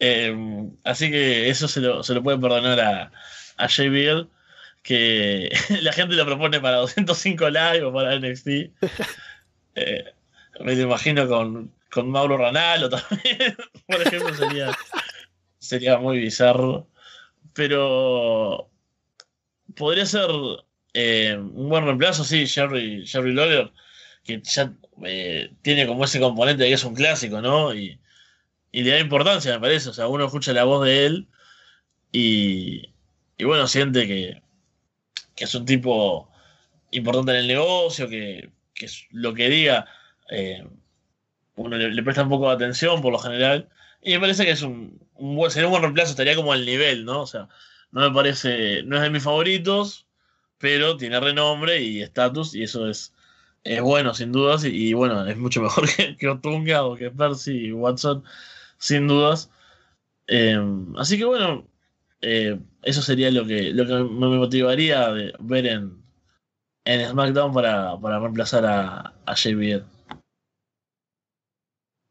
Em, así que eso se lo, se lo puede perdonar a, a JBL, que la gente lo propone para 205 live o para NXT. eh, me lo imagino con, con Mauro Ranalo también, por ejemplo, sería, sería muy bizarro. Pero podría ser eh, un buen reemplazo, sí, Jerry, Jerry Lawler, que ya eh, tiene como ese componente de que es un clásico, ¿no? Y, le da importancia, me parece. O sea, uno escucha la voz de él y, y bueno, siente que, que, es un tipo importante en el negocio, que, que lo que diga, eh, uno le, presta un poco de atención por lo general. Y me parece que es un, buen, sería un buen reemplazo, estaría como al nivel, ¿no? O sea, no me parece, no es de mis favoritos, pero tiene renombre y estatus y eso es, es bueno sin dudas y, bueno, es mucho mejor que, Otunga o que Percy y Watson, sin dudas. Em, así que bueno, eh, eso sería lo que, lo que me motivaría de ver en, en SmackDown para, para reemplazar a, a JBL.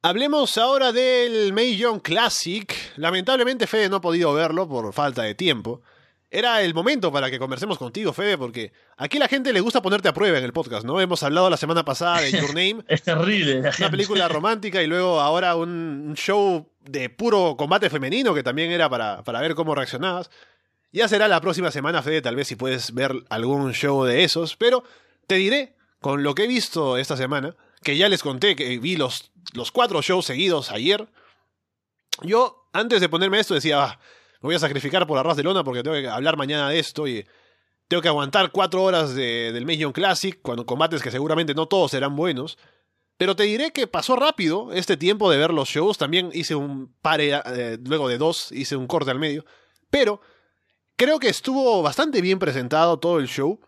Hablemos ahora del May Young Classic. Lamentablemente Fede no ha podido verlo por falta de tiempo. Era el momento para que conversemos contigo, Fede, porque aquí la gente le gusta ponerte a prueba en el podcast, ¿no? Hemos hablado la semana pasada de Your Name. es terrible. Una película romántica y luego ahora un show de puro combate femenino que también era para, para ver cómo reaccionabas. Ya será la próxima semana, Fede, tal vez si puedes ver algún show de esos, pero te diré, con lo que he visto esta semana, que ya les conté que vi los, los cuatro shows seguidos ayer. Yo, antes de ponerme esto, decía, ah, me voy a sacrificar por Arras de Lona porque tengo que hablar mañana de esto y tengo que aguantar cuatro horas de, del Million Classic, cuando combates que seguramente no todos serán buenos. Pero te diré que pasó rápido este tiempo de ver los shows. También hice un par, eh, luego de dos, hice un corte al medio. Pero creo que estuvo bastante bien presentado todo el show.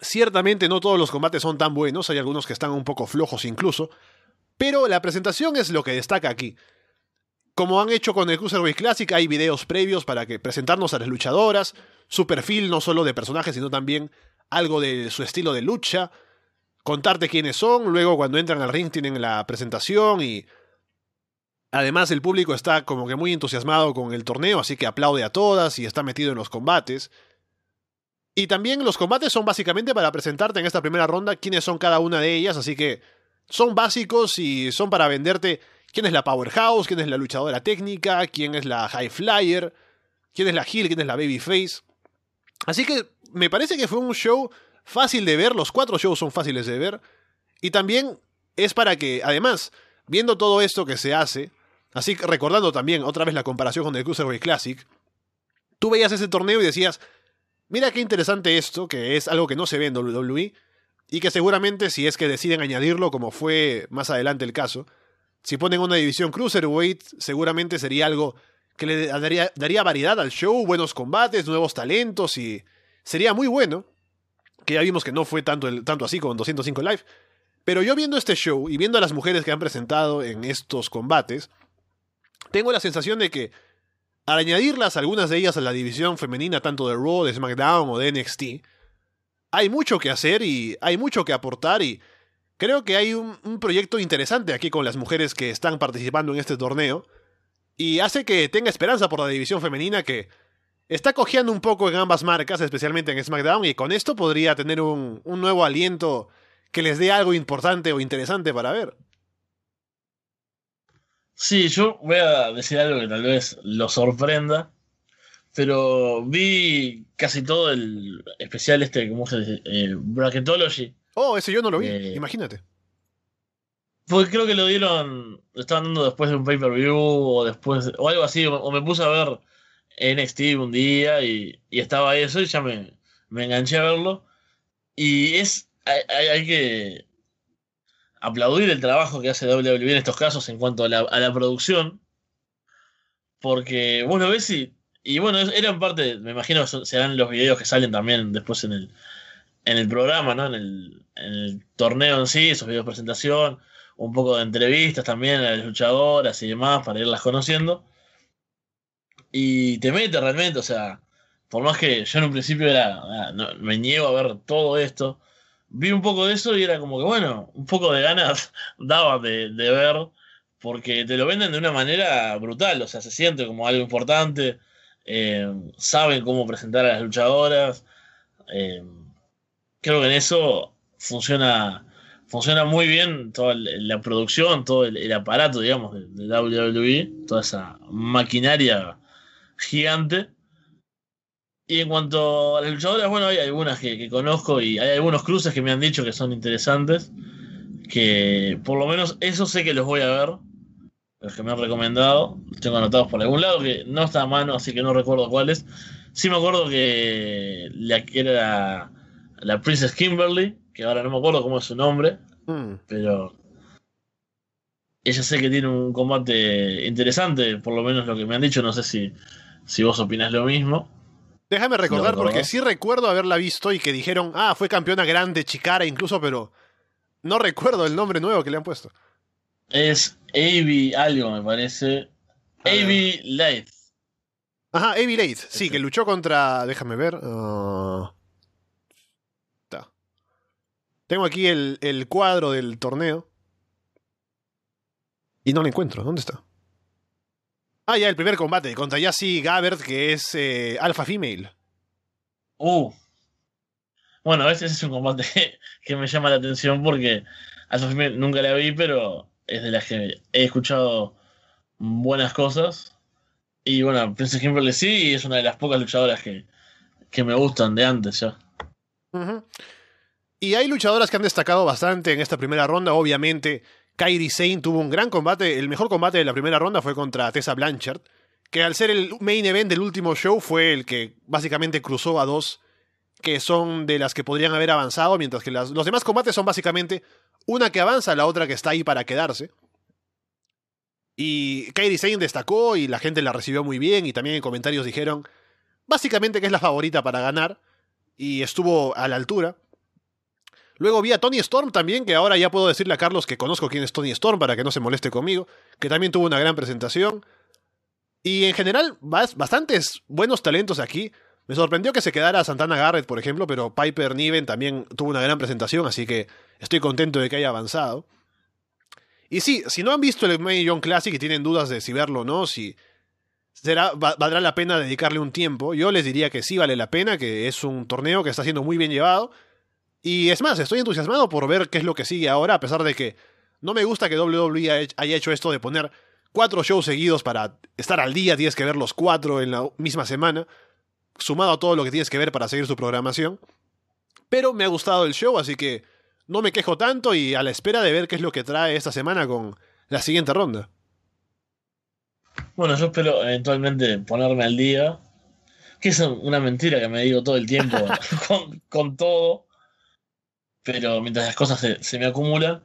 Ciertamente no todos los combates son tan buenos, hay algunos que están un poco flojos incluso, pero la presentación es lo que destaca aquí. Como han hecho con el Cruiserweight Classic, hay videos previos para que presentarnos a las luchadoras, su perfil no solo de personajes, sino también algo de su estilo de lucha, contarte quiénes son, luego cuando entran al ring tienen la presentación y además el público está como que muy entusiasmado con el torneo, así que aplaude a todas y está metido en los combates. Y también los combates son básicamente para presentarte en esta primera ronda quiénes son cada una de ellas, así que son básicos y son para venderte quién es la powerhouse, quién es la luchadora técnica, quién es la high flyer, quién es la heel, quién es la babyface. Así que me parece que fue un show fácil de ver, los cuatro shows son fáciles de ver, y también es para que, además, viendo todo esto que se hace, así recordando también otra vez la comparación con el Cruiserweight Classic, tú veías ese torneo y decías, Mira qué interesante esto, que es algo que no se ve en WWE, y que seguramente si es que deciden añadirlo, como fue más adelante el caso, si ponen una división Cruiserweight, seguramente sería algo que le daría, daría variedad al show, buenos combates, nuevos talentos, y sería muy bueno, que ya vimos que no fue tanto, el, tanto así como en 205 Live, pero yo viendo este show y viendo a las mujeres que han presentado en estos combates, tengo la sensación de que al añadirlas algunas de ellas a la división femenina tanto de Raw, de SmackDown o de NXT, hay mucho que hacer y hay mucho que aportar y creo que hay un, proyecto interesante aquí con las mujeres que están participando en este torneo Y hace que tenga esperanza por la división femenina que está cojeando un poco en ambas marcas, especialmente en SmackDown, y con esto podría tener un, un nuevo aliento que les dé algo importante o interesante para ver. Sí, yo voy a decir algo que tal vez lo sorprenda, pero vi casi todo el especial este, ¿cómo se dice? Eh, Bracketology. Oh, ese yo no lo vi, Eh, imagínate. Porque creo que lo dieron, lo estaban dando después de un pay-per-view o después, o algo así, o, me puse a ver NXT un día y, y estaba eso y ya me, me enganché a verlo. Y es, hay, hay- hay que aplaudir el trabajo que hace WWE en estos casos en cuanto a la, a la producción. Porque vos lo ves y, y bueno, eran parte, me imagino serán los videos que salen también después en el, en el programa, ¿no? En el, en el torneo en sí, esos videos de presentación, un poco de entrevistas también a las luchadoras y demás para irlas conociendo. Y te mete realmente, o sea, por más que yo en un principio era, ah, no, me niego a ver todo esto, vi un poco de eso y era como que, bueno, un poco de ganas daba de, de ver, porque te lo venden de una manera brutal, o sea, se siente como algo importante, eh, saben cómo presentar a las luchadoras, eh, creo que en eso funciona, funciona muy bien toda la producción, todo el, aparato, digamos, de, WWE, toda esa maquinaria gigante. Y en cuanto a las luchadoras, bueno, hay algunas que, que conozco y hay algunos cruces que me han dicho que son interesantes. Que por lo menos eso sé que los voy a ver. Los que me han recomendado. Tengo anotados por algún lado que no está a mano, así que no recuerdo cuáles. Sí me acuerdo que la que era la, Princess Kimberly, que ahora no me acuerdo cómo es su nombre, Mm. pero ella sé que tiene un combate interesante, por lo menos lo que me han dicho, no sé si, si vos opinás lo mismo. Déjame recordar, ¿Lo porque sí recuerdo haberla visto y que dijeron, ah, fue campeona grande, Chicara incluso, pero no recuerdo el nombre nuevo que le han puesto. Es Avi algo, me parece. Ah. Avi Light. Ajá, Avi Late, sí, Este. que luchó contra. Déjame ver. ah, está. Tengo aquí el, el cuadro del torneo. Y no lo encuentro. ¿Dónde está? Ah, ya, el primer combate contra Yassi Gabbert, que es eh, Alpha Female. Uh. Bueno, ese es un combate que, me llama la atención porque a Sofía nunca la vi, pero es de las que he escuchado buenas cosas. Y bueno, Princess Kimberly sí, y es una de las pocas luchadoras que, que me gustan de antes ya. Y hay luchadoras que han destacado bastante en esta primera ronda. Obviamente, Kairi Sane tuvo un gran combate. El mejor combate de la primera ronda fue contra Tessa Blanchard, que al ser el main event del último show fue el que básicamente cruzó a dos que son de las que podrían haber avanzado, mientras que las- los demás combates son básicamente una que avanza, la otra que está ahí para quedarse. Y Kairi Sane destacó y la gente la recibió muy bien y también en comentarios dijeron básicamente que es la favorita para ganar y estuvo a la altura. Luego vi a Tony Storm también, que ahora ya puedo decirle a Carlos que conozco quién es Tony Storm para que no se moleste conmigo, que también tuvo una gran presentación. Y en general, bas- bastantes buenos talentos aquí. Me sorprendió que se quedara Santana Garrett, por ejemplo, pero Piper Niven también tuvo una gran presentación, así que estoy contento de que haya avanzado. Y sí, si no han visto el May Young Classic y tienen dudas de si verlo o no, si será, va- valdrá la pena dedicarle un tiempo, yo les diría que sí vale la pena, que es un torneo que está siendo muy bien llevado. Y es más, estoy entusiasmado por ver qué es lo que sigue ahora, a pesar de que no me gusta que WWE haya hecho esto de poner cuatro shows seguidos para estar al día, tienes que ver los cuatro en la misma semana, sumado a todo lo que tienes que ver para seguir su programación. Pero me ha gustado el show, así que no me quejo tanto y a la espera de ver qué es lo que trae esta semana con la siguiente ronda. Bueno, yo espero eventualmente ponerme al día. Que es una mentira que me digo todo el tiempo con, con todo. Pero mientras las cosas se, se me acumulan.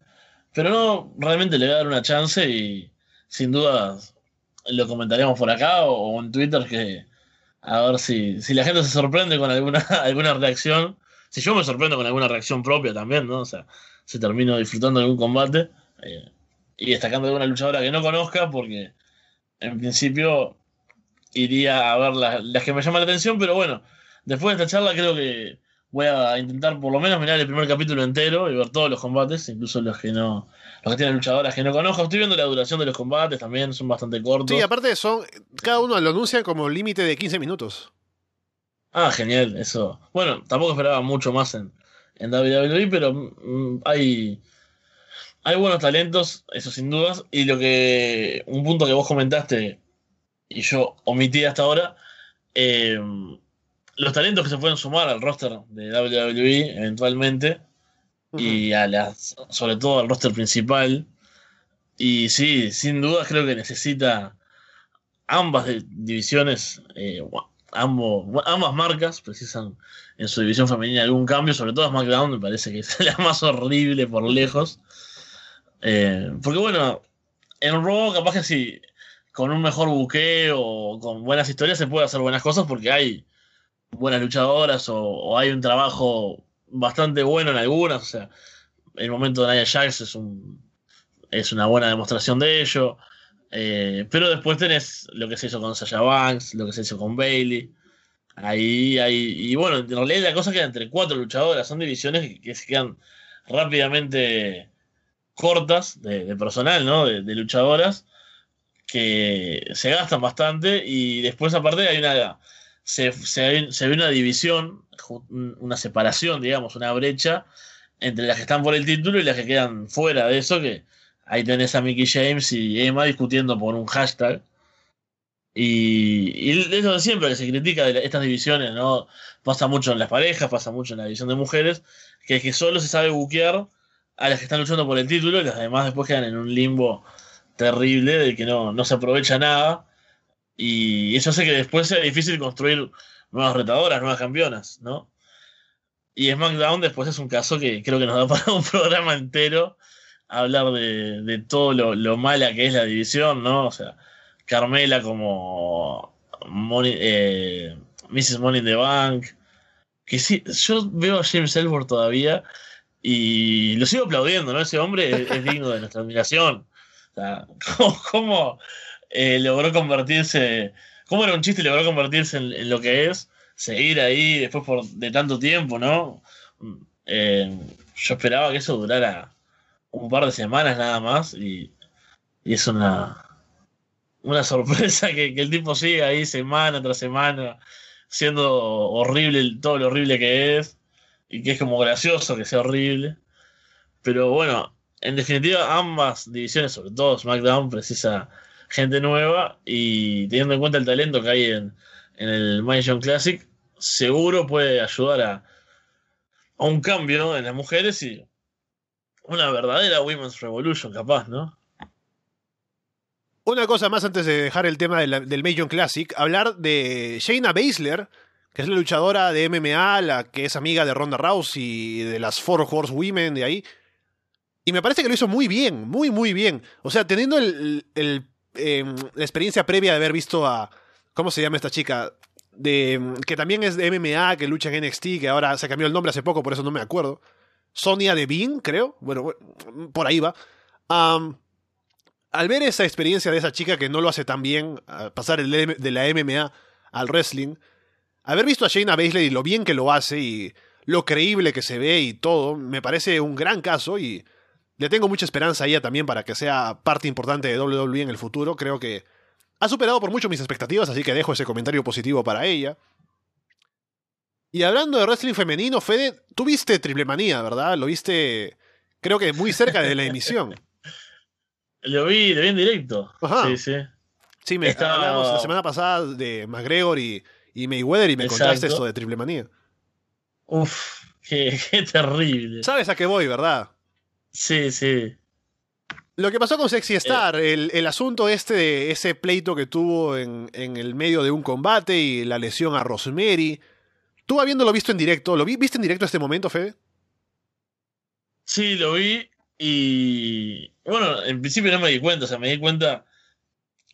Pero no, realmente le voy a dar una chance y sin duda lo comentaremos por acá o, o en Twitter que a ver si, si la gente se sorprende con alguna, alguna reacción. Si yo me sorprendo con alguna reacción propia también, ¿no? O sea, si termino disfrutando de algún combate eh, y destacando de una luchadora que no conozca porque en principio iría a ver las, las que me llaman la atención, pero bueno, después de esta charla creo que voy a intentar por lo menos mirar el primer capítulo entero y ver todos los combates, incluso los que no, los que tienen luchadoras que no conozco. Estoy viendo la duración de los combates también, son bastante cortos. Sí, aparte son, cada uno lo anuncia como límite de 15 minutos. Ah, genial, eso. Bueno, tampoco esperaba mucho más en, en WWE, pero mm, hay, hay buenos talentos, eso sin dudas. Y lo que, un punto que vos comentaste y yo omití hasta ahora, eh, los talentos que se pueden sumar al roster de WWE eventualmente y a las, sobre todo al roster principal. Y sí, sin duda creo que necesita ambas divisiones, eh, ambos, ambas marcas precisan en su división femenina algún cambio, sobre todo SmackDown me parece que es la más horrible por lejos. Eh, porque bueno, en Raw capaz que si con un mejor buqueo o con buenas historias se puede hacer buenas cosas porque hay buenas luchadoras o, hay un trabajo bastante bueno en algunas. O sea, el momento de Nia Jax es, un, es una buena demostración de ello. Eh, pero después tenés lo que se hizo con Sasha Banks, lo que se hizo con Bailey. Ahí hay. Y bueno, en realidad la cosa queda entre cuatro luchadoras. Son divisiones que, se quedan rápidamente cortas de, personal, ¿no? De, luchadoras que se gastan bastante. Y después, aparte, hay una se, ve una división, una separación, digamos, una brecha entre las que están por el título y las que quedan fuera de eso, que ahí tenés a Mickey James y Emma discutiendo por un hashtag. Y, y eso siempre que se critica de estas divisiones, ¿no? Pasa mucho en las parejas, pasa mucho en la división de mujeres, que es que solo se sabe buquear a las que están luchando por el título y las demás después quedan en un limbo terrible de que no, no se aprovecha nada y eso hace que después sea difícil construir nuevas retadoras, nuevas campeonas, ¿no? Y SmackDown después es un caso que creo que nos da para un programa entero hablar de, todo lo, mala que es la división, ¿no? O sea, Carmela como eh, Mrs. Money in the Bank. Que sí, yo veo a James Ellsworth todavía y lo sigo aplaudiendo, ¿no? Ese hombre es, digno de nuestra admiración. O sea, ¿cómo, eh, logró convertirse, como era un chiste, logró convertirse en, lo que es, seguir ahí después por, de tanto tiempo, ¿no? Eh, yo esperaba que eso durara un par de semanas nada más y, es una, una sorpresa que, el tipo siga ahí semana tras semana, siendo horrible todo lo horrible que es y que es como gracioso que sea horrible. Pero bueno, en definitiva, ambas divisiones, sobre todo SmackDown, precisa gente nueva y teniendo en cuenta el talento que hay en, en el John Classic, seguro puede ayudar a, a un cambio en las mujeres y una verdadera Women's Revolution, capaz, ¿no? Una cosa más antes de dejar el tema del Major Classic, hablar de Shayna Baszler, que es la luchadora de MMA, la que es amiga de Ronda Rousey y de las Four Horse Women de ahí. Y me parece que lo hizo muy bien, muy, muy bien. O sea, teniendo el Em, la experiencia previa de haber visto a. ¿Cómo se llama esta chica? De, em, que también es de MMA, que lucha en NXT, que ahora se cambió el nombre hace poco, por eso no me acuerdo. Sonia Devine, creo. Bueno, por ahí va. al ver esa experiencia de esa chica que no lo hace tan bien, pasar de la MMA al wrestling, haber visto a Shayna Baszler y lo bien que lo hace y lo creíble que se ve y todo, me parece un gran caso y le tengo mucha esperanza a ella también para que sea parte importante de WWE en el futuro. Creo que ha superado por mucho mis expectativas, así que dejo ese comentario positivo para ella. Y hablando de wrestling femenino, Fede, tú viste Triple Manía, ¿verdad? Lo viste, creo que muy cerca de la emisión. Lo vi, lo vi en directo. Sí, sí. Sí, me hablamos la semana pasada de McGregor y, Mayweather y me contaste esto de Triple Manía. Uf, qué, qué terrible. Sabes a qué voy, ¿verdad? Sí, sí. Lo que pasó con Sexy Star, el, el, asunto este de ese pleito que tuvo en, en, el medio de un combate y la lesión a Rosemary. Tú habiéndolo visto en directo, ¿lo vi, viste en directo este momento, Fede? Sí, lo vi y bueno, en principio no me di cuenta, o sea, me di cuenta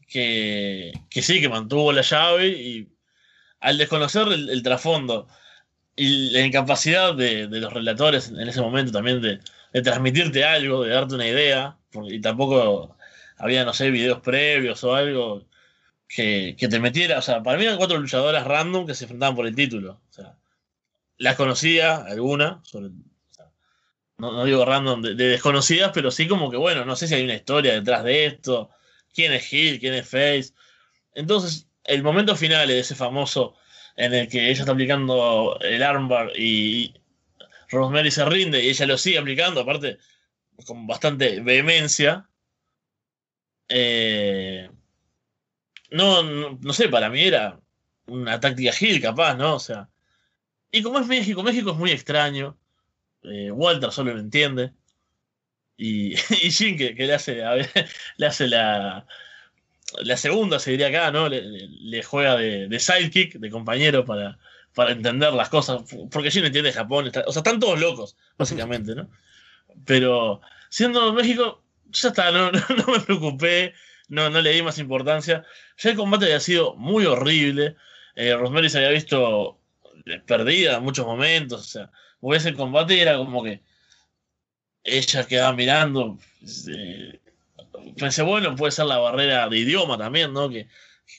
que, que sí, que mantuvo la llave y al desconocer el, trasfondo y la incapacidad de, de, los relatores en ese momento también de, de transmitirte algo, de darte una idea, y tampoco había, no sé, videos previos o algo que, te metiera, o sea, para mí eran cuatro luchadoras random que se enfrentaban por el título, o sea, las conocía, alguna, no, digo random, de, desconocidas, pero sí como que, bueno, no sé si hay una historia detrás de esto, quién es Hill, quién es Face. Entonces, el momento final de ese famoso en el que ella está aplicando el armbar y Rosemary se rinde y ella lo sigue aplicando, aparte con bastante vehemencia. Eh, no, no, sé, para mí era una táctica Hill capaz, ¿no? O sea, y como es México, México es muy extraño. Eh, Walter solo lo entiende. Y, y que, le hace, le hace la, la segunda, se diría acá, ¿no? Le, juega de, sidekick, de compañero para, para entender las cosas. Porque Jin entiende Japón. o sea, están todos locos, básicamente, ¿no? Pero siendo México, ya está, no, no, me preocupé, no, no le di más importancia. Ya el combate había sido muy horrible. Eh, Rosemary se había visto perdida en muchos momentos. O sea, ves el combate era como que ella quedaba mirando. Eh, pensé, bueno, puede ser la barrera de idioma también, ¿no? Que,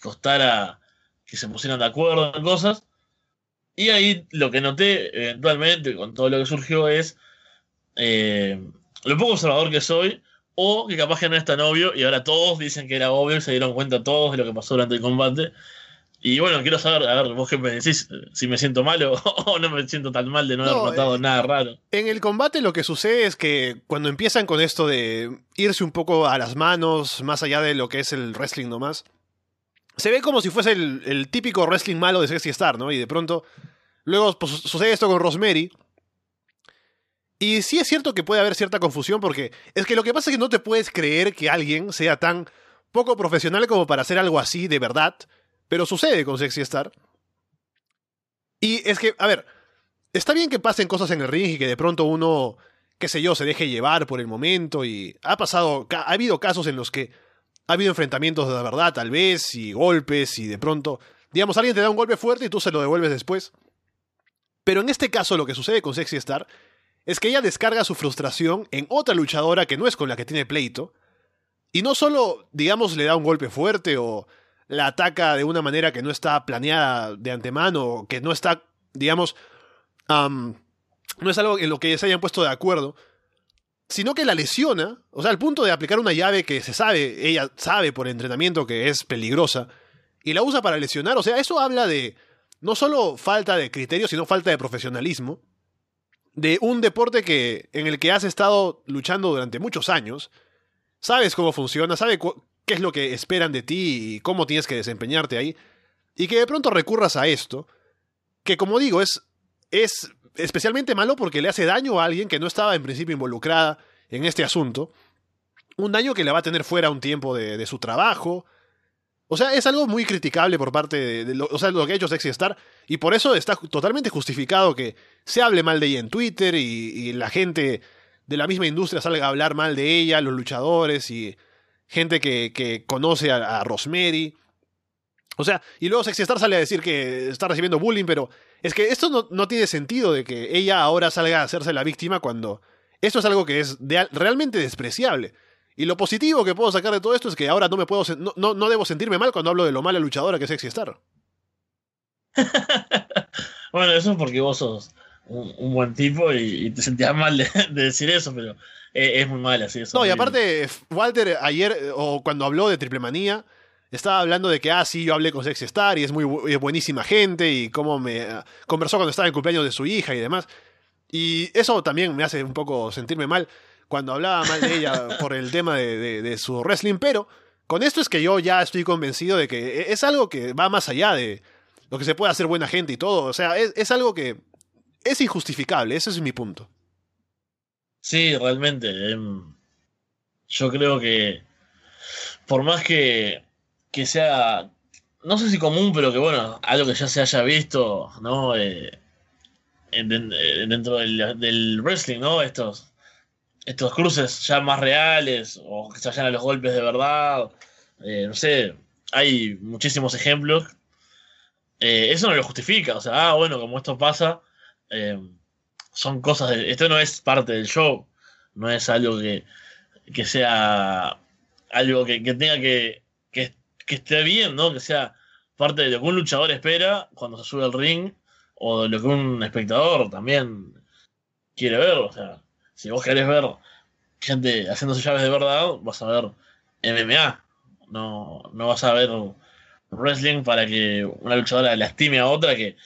costara que se pusieran de acuerdo en cosas. Y ahí lo que noté eventualmente con todo lo que surgió es eh, lo poco observador que soy, o que capaz que no es tan obvio, y ahora todos dicen que era obvio y se dieron cuenta todos de lo que pasó durante el combate. Y bueno, quiero saber, a ver, vos qué me decís, si me siento mal o, no me siento tan mal de no, haber notado eh, nada raro. En el combate lo que sucede es que cuando empiezan con esto de irse un poco a las manos, más allá de lo que es el wrestling nomás, se ve como si fuese el, típico wrestling malo de Sexy Star, ¿no? Y de pronto, luego pues, sucede esto con Rosemary. Y sí es cierto que puede haber cierta confusión porque es que lo que pasa es que no te puedes creer que alguien sea tan poco profesional como para hacer algo así de verdad pero sucede con Sexy Star. Y es que, a ver, está bien que pasen cosas en el ring y que de pronto uno, qué sé yo, se deje llevar por el momento y ha pasado, ha habido casos en los que ha habido enfrentamientos de verdad, tal vez, y golpes y de pronto, digamos, alguien te da un golpe fuerte y tú se lo devuelves después. Pero en este caso lo que sucede con Sexy Star es que ella descarga su frustración en otra luchadora que no es con la que tiene pleito, y no solo, digamos, le da un golpe fuerte o la ataca de una manera que no está planeada de antemano, que no está, digamos, no es algo en lo que se hayan puesto de acuerdo, sino que la lesiona, o sea, al punto de aplicar una llave que se sabe, ella sabe por entrenamiento que es peligrosa, y la usa para lesionar, o sea, eso habla de no solo falta de criterio, sino falta de profesionalismo, de un deporte que, en el que has estado luchando durante muchos años, sabes cómo funciona, sabes qué es lo que esperan de ti y cómo tienes que desempeñarte ahí, y que de pronto recurras a esto, que como digo, es, es especialmente malo porque le hace daño a alguien que no estaba en principio involucrada en este asunto, un daño que le va a tener fuera un tiempo de, su trabajo, o sea, es algo muy criticable por parte de, lo, o sea, lo que ha hecho Sexy Star. Y por eso está totalmente justificado que se hable mal de ella en Twitter y, y, la gente de la misma industria salga a hablar mal de ella, los luchadores y gente que, conoce a, Rosemary. O sea, y luego Sexy Star sale a decir que está recibiendo bullying, pero es que esto no, tiene sentido de que ella ahora salga a hacerse la víctima cuando esto es algo que es realmente despreciable. Y lo positivo que puedo sacar de todo esto es que ahora no me puedo no, no, debo sentirme mal cuando hablo de lo mala luchadora que es Sexy Star. bueno, eso es porque vos sos un, buen tipo y, te sentías mal de, decir eso, pero es, muy mal así. no, y aparte, Walter ayer, eh, o cuando habló de Triple Manía, estaba hablando de que, ah, sí, yo hablé con Sexy Star y es muy buenísima gente y cómo me ah, conversó cuando estaba en el cumpleaños de su hija y demás. Y eso también me hace un poco sentirme mal cuando hablaba mal de ella por el tema de, su wrestling, pero con esto es que yo ya estoy convencido de que e, es algo que va más allá de lo que se puede hacer buena gente y todo. O sea, es algo que es injustificable, ese es mi punto. Sí, realmente. Em, yo creo que por más que, que sea, no sé si común, pero que bueno, algo que ya se haya visto, ¿no? Eh, eh, dentro del, wrestling, ¿no? Estos, estos cruces ya más reales o que se vayan a los golpes de verdad. Eh, no sé, hay muchísimos ejemplos. eso no lo justifica, o sea, ah, bueno, como esto pasa, son cosas de, esto no es parte del show, no es algo que, que sea algo que, tenga que, que, esté bien, ¿no? Que sea parte de lo que un luchador espera cuando se sube al ring o de lo que un espectador también quiere ver. O sea, si vos querés ver gente haciéndose llaves de verdad, vas a ver MMA. No, no vas a ver wrestling para que una luchadora lastime a otra que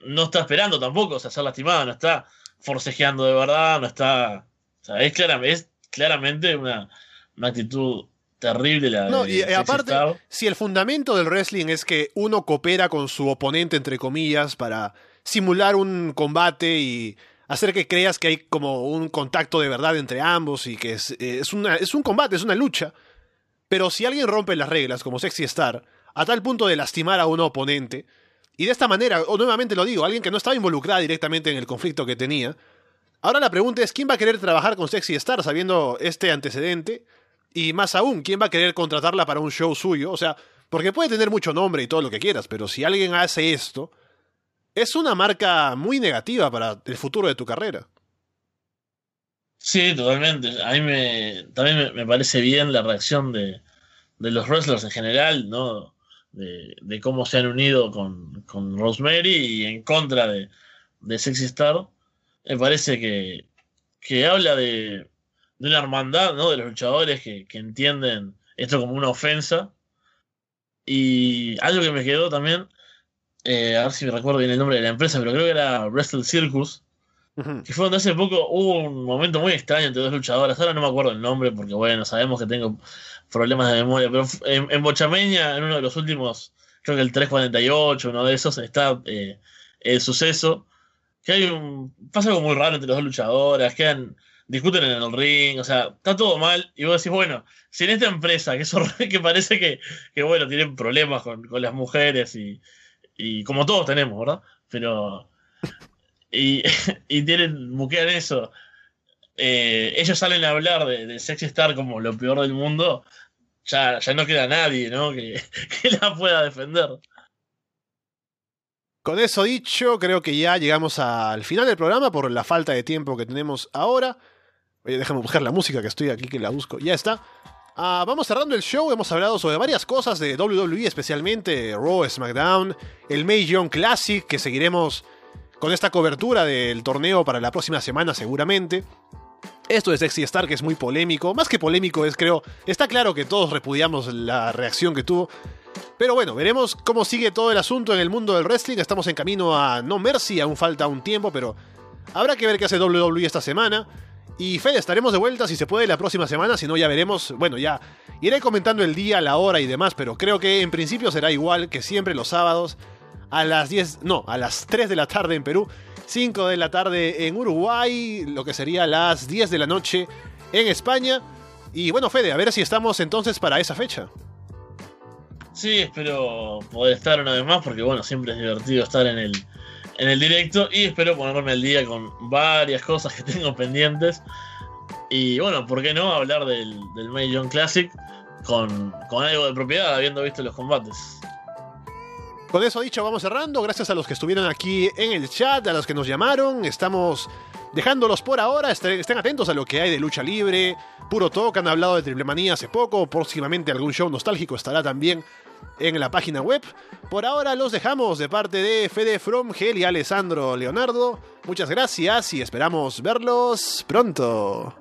no está esperando tampoco o sea, ser lastimada, no está forcejeando de verdad, no está. O sea, es, claramente, es claramente una, una actitud terrible la No, y aparte, si el fundamento del wrestling es que uno coopera con su oponente, entre comillas, para simular un combate y hacer que creas que hay como un contacto de verdad entre ambos y que es, es, una, es un combate, es una lucha. Pero si alguien rompe las reglas, como Sexy Star, a tal punto de lastimar a un oponente, y de esta manera, o nuevamente lo digo, alguien que no estaba involucrada directamente en el conflicto que tenía, ahora la pregunta es, ¿quién va a querer trabajar con Sexy Star sabiendo este antecedente? Y más aún, ¿quién va a querer contratarla para un show suyo? O sea, porque puede tener mucho nombre y todo lo que quieras, pero si alguien hace esto, es una marca muy negativa para el futuro de tu carrera. Sí, totalmente. A mí me, también me, parece bien la reacción de, de, los wrestlers en general, ¿no? De, cómo se han unido con, con, Rosemary y en contra de, de Sexy Star. Me parece que, que habla de, de una hermandad, ¿no? De los luchadores que, entienden esto como una ofensa. Y algo que me quedó también, eh, a ver si me recuerdo bien el nombre de la empresa, pero creo que era Wrestle Circus, que fue donde hace poco hubo un momento muy extraño entre dos luchadoras. Ahora no me acuerdo el nombre porque, bueno, sabemos que tengo problemas de memoria, pero en, en Bochameña, en uno de los últimos, creo que el 348, uno de esos, está eh, el suceso. Que hay un. pasa algo muy raro entre las dos luchadoras, quedan discuten en el ring, o sea, está todo mal. Y vos decís, bueno, si en esta empresa, que, parece que, que, bueno, tienen problemas con, las mujeres y, y, como todos tenemos, ¿verdad? Pero. Y, y tienen, buquean eso. Eh, ellos salen a hablar de, de Sexy Star como lo peor del mundo. Ya, ya no queda nadie, ¿no? Que, que la pueda defender. Con eso dicho, creo que ya llegamos al final del programa por la falta de tiempo que tenemos ahora. Oye, déjame buscar la música que estoy aquí, que la busco. Ya está. Ah, vamos cerrando el show. Hemos hablado sobre varias cosas de WWE, especialmente Raw, SmackDown, el May Young Classic, que seguiremos con esta cobertura del torneo para la próxima semana, seguramente. Esto de Sexy Star, que es muy polémico. Más que polémico, es creo. Está claro que todos repudiamos la reacción que tuvo. Pero bueno, veremos cómo sigue todo el asunto en el mundo del wrestling. Estamos en camino a No Mercy, aún falta un tiempo, pero habrá que ver qué hace WWE esta semana. Y Fede, estaremos de vuelta si se puede la próxima semana, si no ya veremos, bueno, ya iré comentando el día, la hora y demás, pero creo que en principio será igual que siempre los sábados a las 10, no, a las 3 de la tarde en Perú, 5 de la tarde en Uruguay, lo que sería las 10 de la noche en España. Y bueno, Fede, a ver si estamos entonces para esa fecha. Sí, espero poder estar una vez más porque bueno, siempre es divertido estar en el, en el directo y espero ponerme al día con varias cosas que tengo pendientes. Y bueno, ¿por qué no hablar del, del May Classic con, con algo de propiedad, habiendo visto los combates? Con eso dicho, vamos cerrando. Gracias a los que estuvieron aquí en el chat, a los que nos llamaron. Estamos dejándolos por ahora. Estén atentos a lo que hay de lucha libre. Puro Talk han hablado de Triple Manía hace poco. Próximamente algún show nostálgico estará también en la página web. Por ahora los dejamos de parte de Fede From y Alessandro Leonardo. Muchas gracias y esperamos verlos pronto.